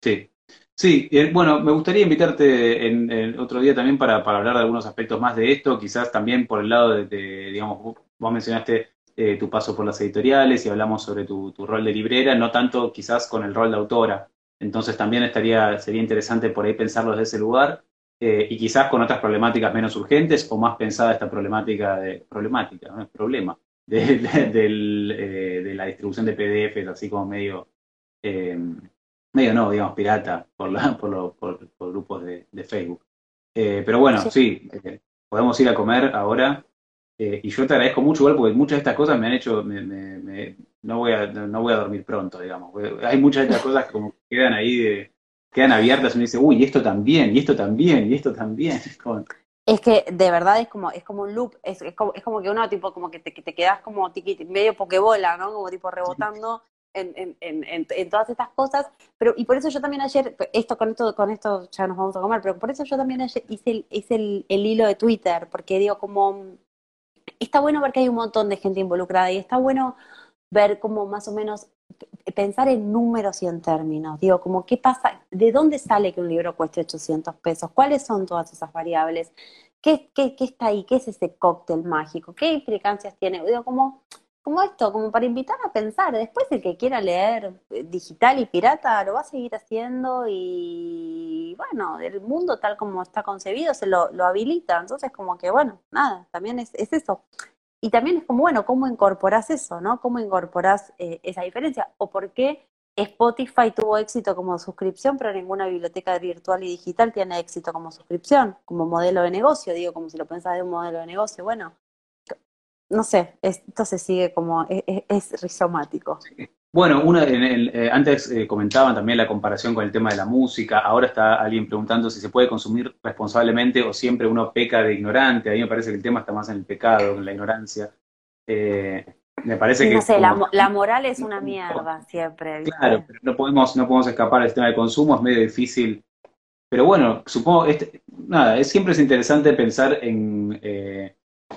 Sí, sí, bueno, me gustaría invitarte en, otro día también para, hablar de algunos aspectos más de esto, quizás también por el lado de, digamos, vos mencionaste eh, tu paso por las editoriales y hablamos sobre tu, rol de librera, no tanto quizás con el rol de autora. Entonces también estaría, sería interesante por ahí pensarlo desde ese lugar eh, y quizás con otras problemáticas menos urgentes o más pensada esta problemática de problemática, no problema, de, eh, de, la distribución de PDFs, así como medio, eh, medio no, digamos, pirata por, la, por, por, grupos de, de Facebook. pero bueno, sí, podemos ir a comer ahora. y yo te agradezco mucho igual porque muchas de estas cosas me han hecho, me, me, no, voy a, no voy a dormir pronto, digamos. Hay muchas de estas cosas que como quedan ahí de, quedan abiertas y uno dice, uy, y esto también, y esto también, y esto también. (laughs) Es que de verdad es como, es como un loop, es, es, como, es como que uno tipo como que te, te quedas como tiqui, medio pokebola, ¿no? Como tipo rebotando en, en, en, en, todas estas cosas. Pero, y por eso yo también ayer, esto con esto, con esto ya nos vamos a comer, pero por eso yo también ayer hice el, hice el hilo de Twitter, porque digo como está bueno ver que hay un montón de gente involucrada y está bueno ver como más o menos pensar en números y en términos. Digo, como qué pasa, de dónde sale que un libro cueste 800 pesos, cuáles son todas esas variables, qué, qué, qué está ahí, qué es ese cóctel mágico, qué implicancias tiene. Digo, como, como esto, como para invitar a pensar. Después el que quiera leer eh, digital y pirata lo va a seguir haciendo y bueno, el mundo tal como está concebido se lo, habilita. Entonces como que bueno, nada, también es, es eso. Y también es como, bueno, ¿cómo incorporás eso, no? ¿Cómo incorporás eh, esa diferencia? ¿O por qué Spotify tuvo éxito como suscripción, pero ninguna biblioteca virtual y digital tiene éxito como suscripción, como modelo de negocio? Digo, como si lo pensás de un modelo de negocio. Bueno, no sé, esto se sigue como, es, es rizomático. Bueno, una, eh, antes eh, comentaban también la comparación con el tema de la música. Ahora está alguien preguntando si se puede consumir responsablemente o siempre uno peca de ignorante. A mí me parece que el tema está más en el pecado, en la ignorancia. Eh, me parece que. No sé, la, moral es una mierda siempre. Claro, pero no podemos, no podemos escapar del tema del consumo, es medio difícil. Pero bueno, supongo, este, nada, es, siempre es interesante pensar en,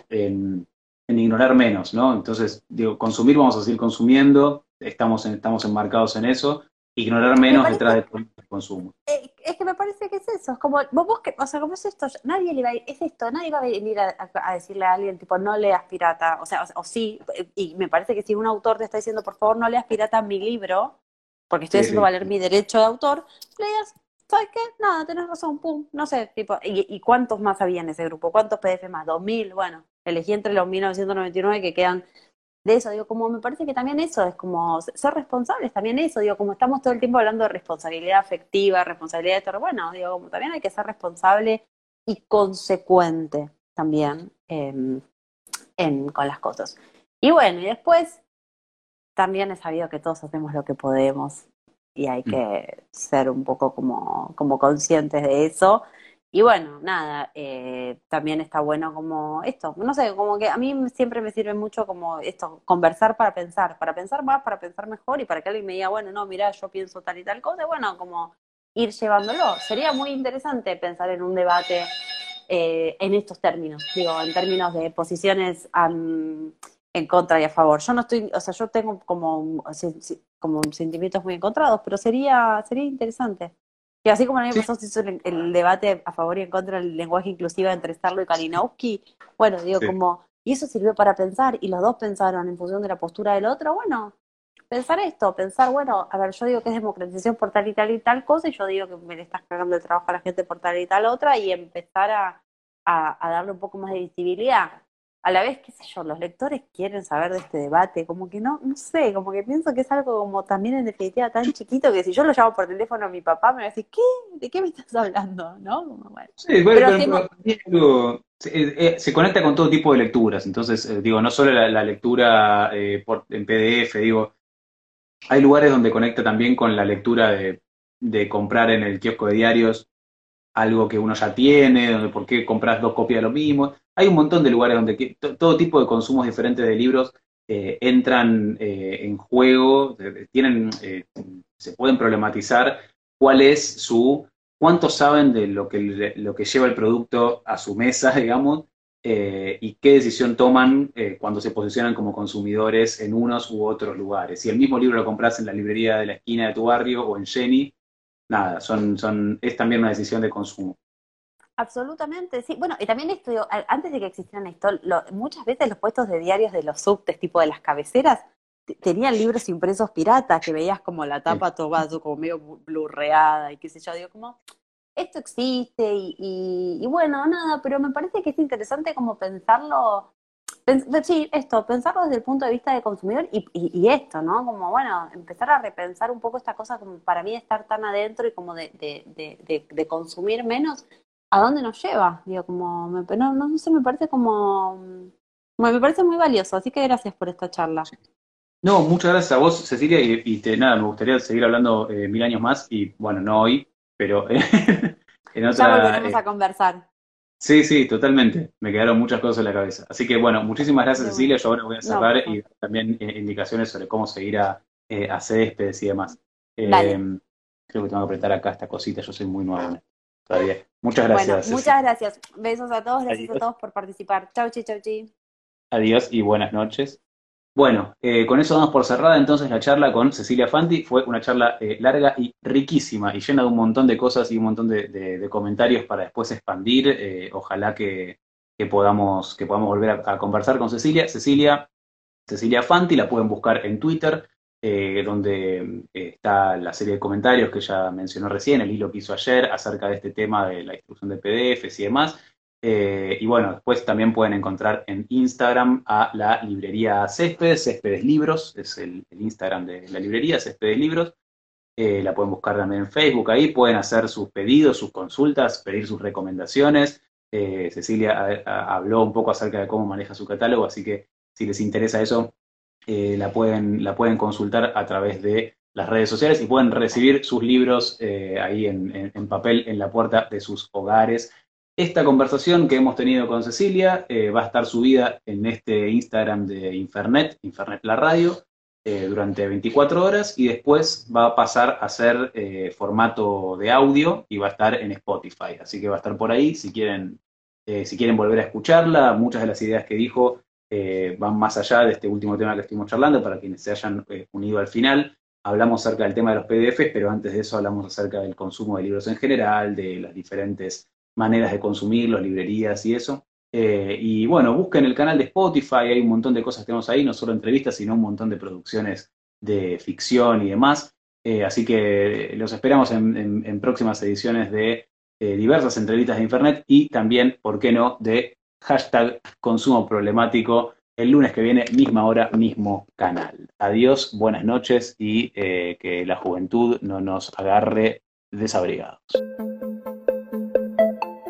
en, en ignorar menos, ¿no? Entonces, digo, consumir, vamos a seguir consumiendo estamos, estamos enmarcados en eso, ignorar menos detrás del consumo. Eh, es que me parece que es eso, es como, vos, que, o sea, como es esto, nadie le va a, es esto, nadie va a venir a, decirle a alguien, tipo, no leas pirata, o sea, o, sí, y me parece que si un autor te está diciendo, por favor, no leas pirata mi libro, porque estoy haciendo valer mi derecho de autor, leas, ¿sabes qué? Nada, tenés razón, pum, no sé, tipo, y, cuántos más había en ese grupo? ¿Cuántos PDF más? ¿2000? Bueno, elegí entre los 1999 que quedan de eso, digo, como me parece que también eso es como ser responsables, también eso, digo, como estamos todo el tiempo hablando de responsabilidad afectiva, responsabilidad de todo, bueno, digo, como también hay que ser responsable y consecuente también em, en, con las cosas. Y bueno, y después también he sabido que todos hacemos lo que podemos y hay mm. que ser un poco como, como conscientes de eso y bueno, nada, eh, también está bueno como esto, no sé, como que a mí siempre me sirve mucho como esto, conversar para pensar, para pensar más, para pensar mejor y para que alguien me diga, bueno, no, mira, yo pienso tal y tal cosa, bueno, como ir llevándolo. Sería muy interesante pensar en un debate eh, en estos términos, digo, en términos de posiciones en contra y a favor. Yo no estoy, o sea, yo tengo como, como sentimientos muy encontrados, pero sería, sería interesante. Y así como el año pasado se hizo el, debate a favor y en contra del lenguaje inclusivo entre Starlo y Kalinowski, bueno, digo, como, y eso sirvió para pensar, y los dos pensaron en función de la postura del otro, bueno, pensar esto, pensar, bueno, a ver, yo digo que es democratización por tal y tal y tal cosa, y yo digo que me le estás cagando el trabajo a la gente por tal y tal otra, y empezar a, a darle un poco más de visibilidad a la vez, qué sé yo, los lectores quieren saber de este debate, como que no, no sé, como que pienso que es algo como también en definitiva tan chiquito que si yo lo llamo por teléfono a mi papá me va a decir, ¿qué? ¿De qué me estás hablando? ¿No? bueno. Sí, bueno, pero, eh, eh, se, conecta con todo tipo de lecturas, entonces, eh, digo, no solo la, lectura por, en PDF, digo, hay lugares donde conecta también con la lectura de, de comprar en el kiosco de diarios, algo que uno ya tiene, por qué compras dos copias de lo mismo. Hay un montón de lugares donde todo tipo de consumos diferentes de libros eh, entran eh, en juego, tienen, eh, se pueden problematizar cuál es su, cuánto saben de lo que, lo que lleva el producto a su mesa, (laughs) digamos, y qué decisión toman cuando se posicionan como consumidores en unos u otros lugares. Si el mismo libro lo compras en la librería de la esquina de tu barrio o en Jenny, nada, son, son, es también una decisión de consumo. Absolutamente, sí. Bueno, y también esto, antes de que existieran esto, muchas veces los puestos de diarios de los subtes, tipo de las cabeceras, tenían libros impresos piratas, que veías como la tapa toda como medio blurreada y qué sé yo, digo como, esto existe y, y, bueno, nada, pero me parece que es interesante como pensarlo, sí, esto, pensarlo desde el punto de vista de consumidor y, y, esto, ¿no? Como, bueno, empezar a repensar un poco esta cosa como para mí estar tan adentro y como de, de, de, de consumir menos, ¿a dónde nos lleva? Digo, como, me, no, no sé, me parece como, me parece muy valioso, así que gracias por esta charla. No, muchas gracias a vos, Cecilia, y, te, nada, me gustaría seguir hablando eh, mil años más, y bueno, no hoy, pero (laughs) en otra... Ya volveremos eh, a conversar. Sí, sí, totalmente. Me quedaron muchas cosas en la cabeza. Así que bueno, muchísimas gracias, Cecilia. Yo ahora voy a cerrar y también eh, indicaciones sobre cómo seguir a, a céspedes y demás. creo que tengo que apretar acá esta cosita, yo soy muy nuevo todavía. Muchas gracias. Bueno, muchas gracias. Besos a todos, gracias a todos por participar. Chau, chi, chau, chi. Adiós y buenas noches. Bueno, eh, con eso damos por cerrada entonces la charla con Cecilia Fanti. Fue una charla eh, larga y riquísima y llena de un montón de cosas y un montón de, comentarios para después expandir. Eh, ojalá que, podamos, que podamos volver a, conversar con Cecilia. Cecilia, Cecilia Fanti, la pueden buscar en Twitter, eh, donde está la serie de comentarios que ya mencionó recién, el hilo que hizo ayer acerca de este tema de la distribución de PDFs y demás. Eh, y bueno, después también pueden encontrar en Instagram a la librería Céspedes, Céspedes Libros, es el, Instagram de la librería, Céspedes Libros. la pueden buscar también en Facebook, ahí pueden hacer sus pedidos, sus consultas, pedir sus recomendaciones. Cecilia habló un poco acerca de cómo maneja su catálogo, así que si les interesa eso, eh, la, pueden, la pueden consultar a través de las redes sociales y pueden recibir sus libros eh, ahí en, papel en la puerta de sus hogares. Esta conversación que hemos tenido con Cecilia eh, va a estar subida en este Instagram de Infernet, Infernet la radio, durante 24 horas y después va a pasar a ser formato de audio y va a estar en Spotify. Así que va a estar por ahí si quieren, si quieren volver a escucharla. Muchas de las ideas que dijo eh, van más allá de este último tema que estuvimos charlando, para quienes se hayan eh, unido al final. Hablamos acerca del tema de los PDFs, pero antes de eso hablamos acerca del consumo de libros en general, de las diferentes maneras de consumirlos, librerías y eso. Eh, y bueno, busquen el canal de Spotify, hay un montón de cosas que tenemos ahí, no solo entrevistas, sino un montón de producciones de ficción y demás. así que los esperamos en próximas ediciones de diversas entrevistas de Internet y también, ¿por qué no?, de hashtag consumo problemático. El lunes que viene, misma hora, mismo canal. Adiós, buenas noches y eh, que la juventud no nos agarre desabrigados.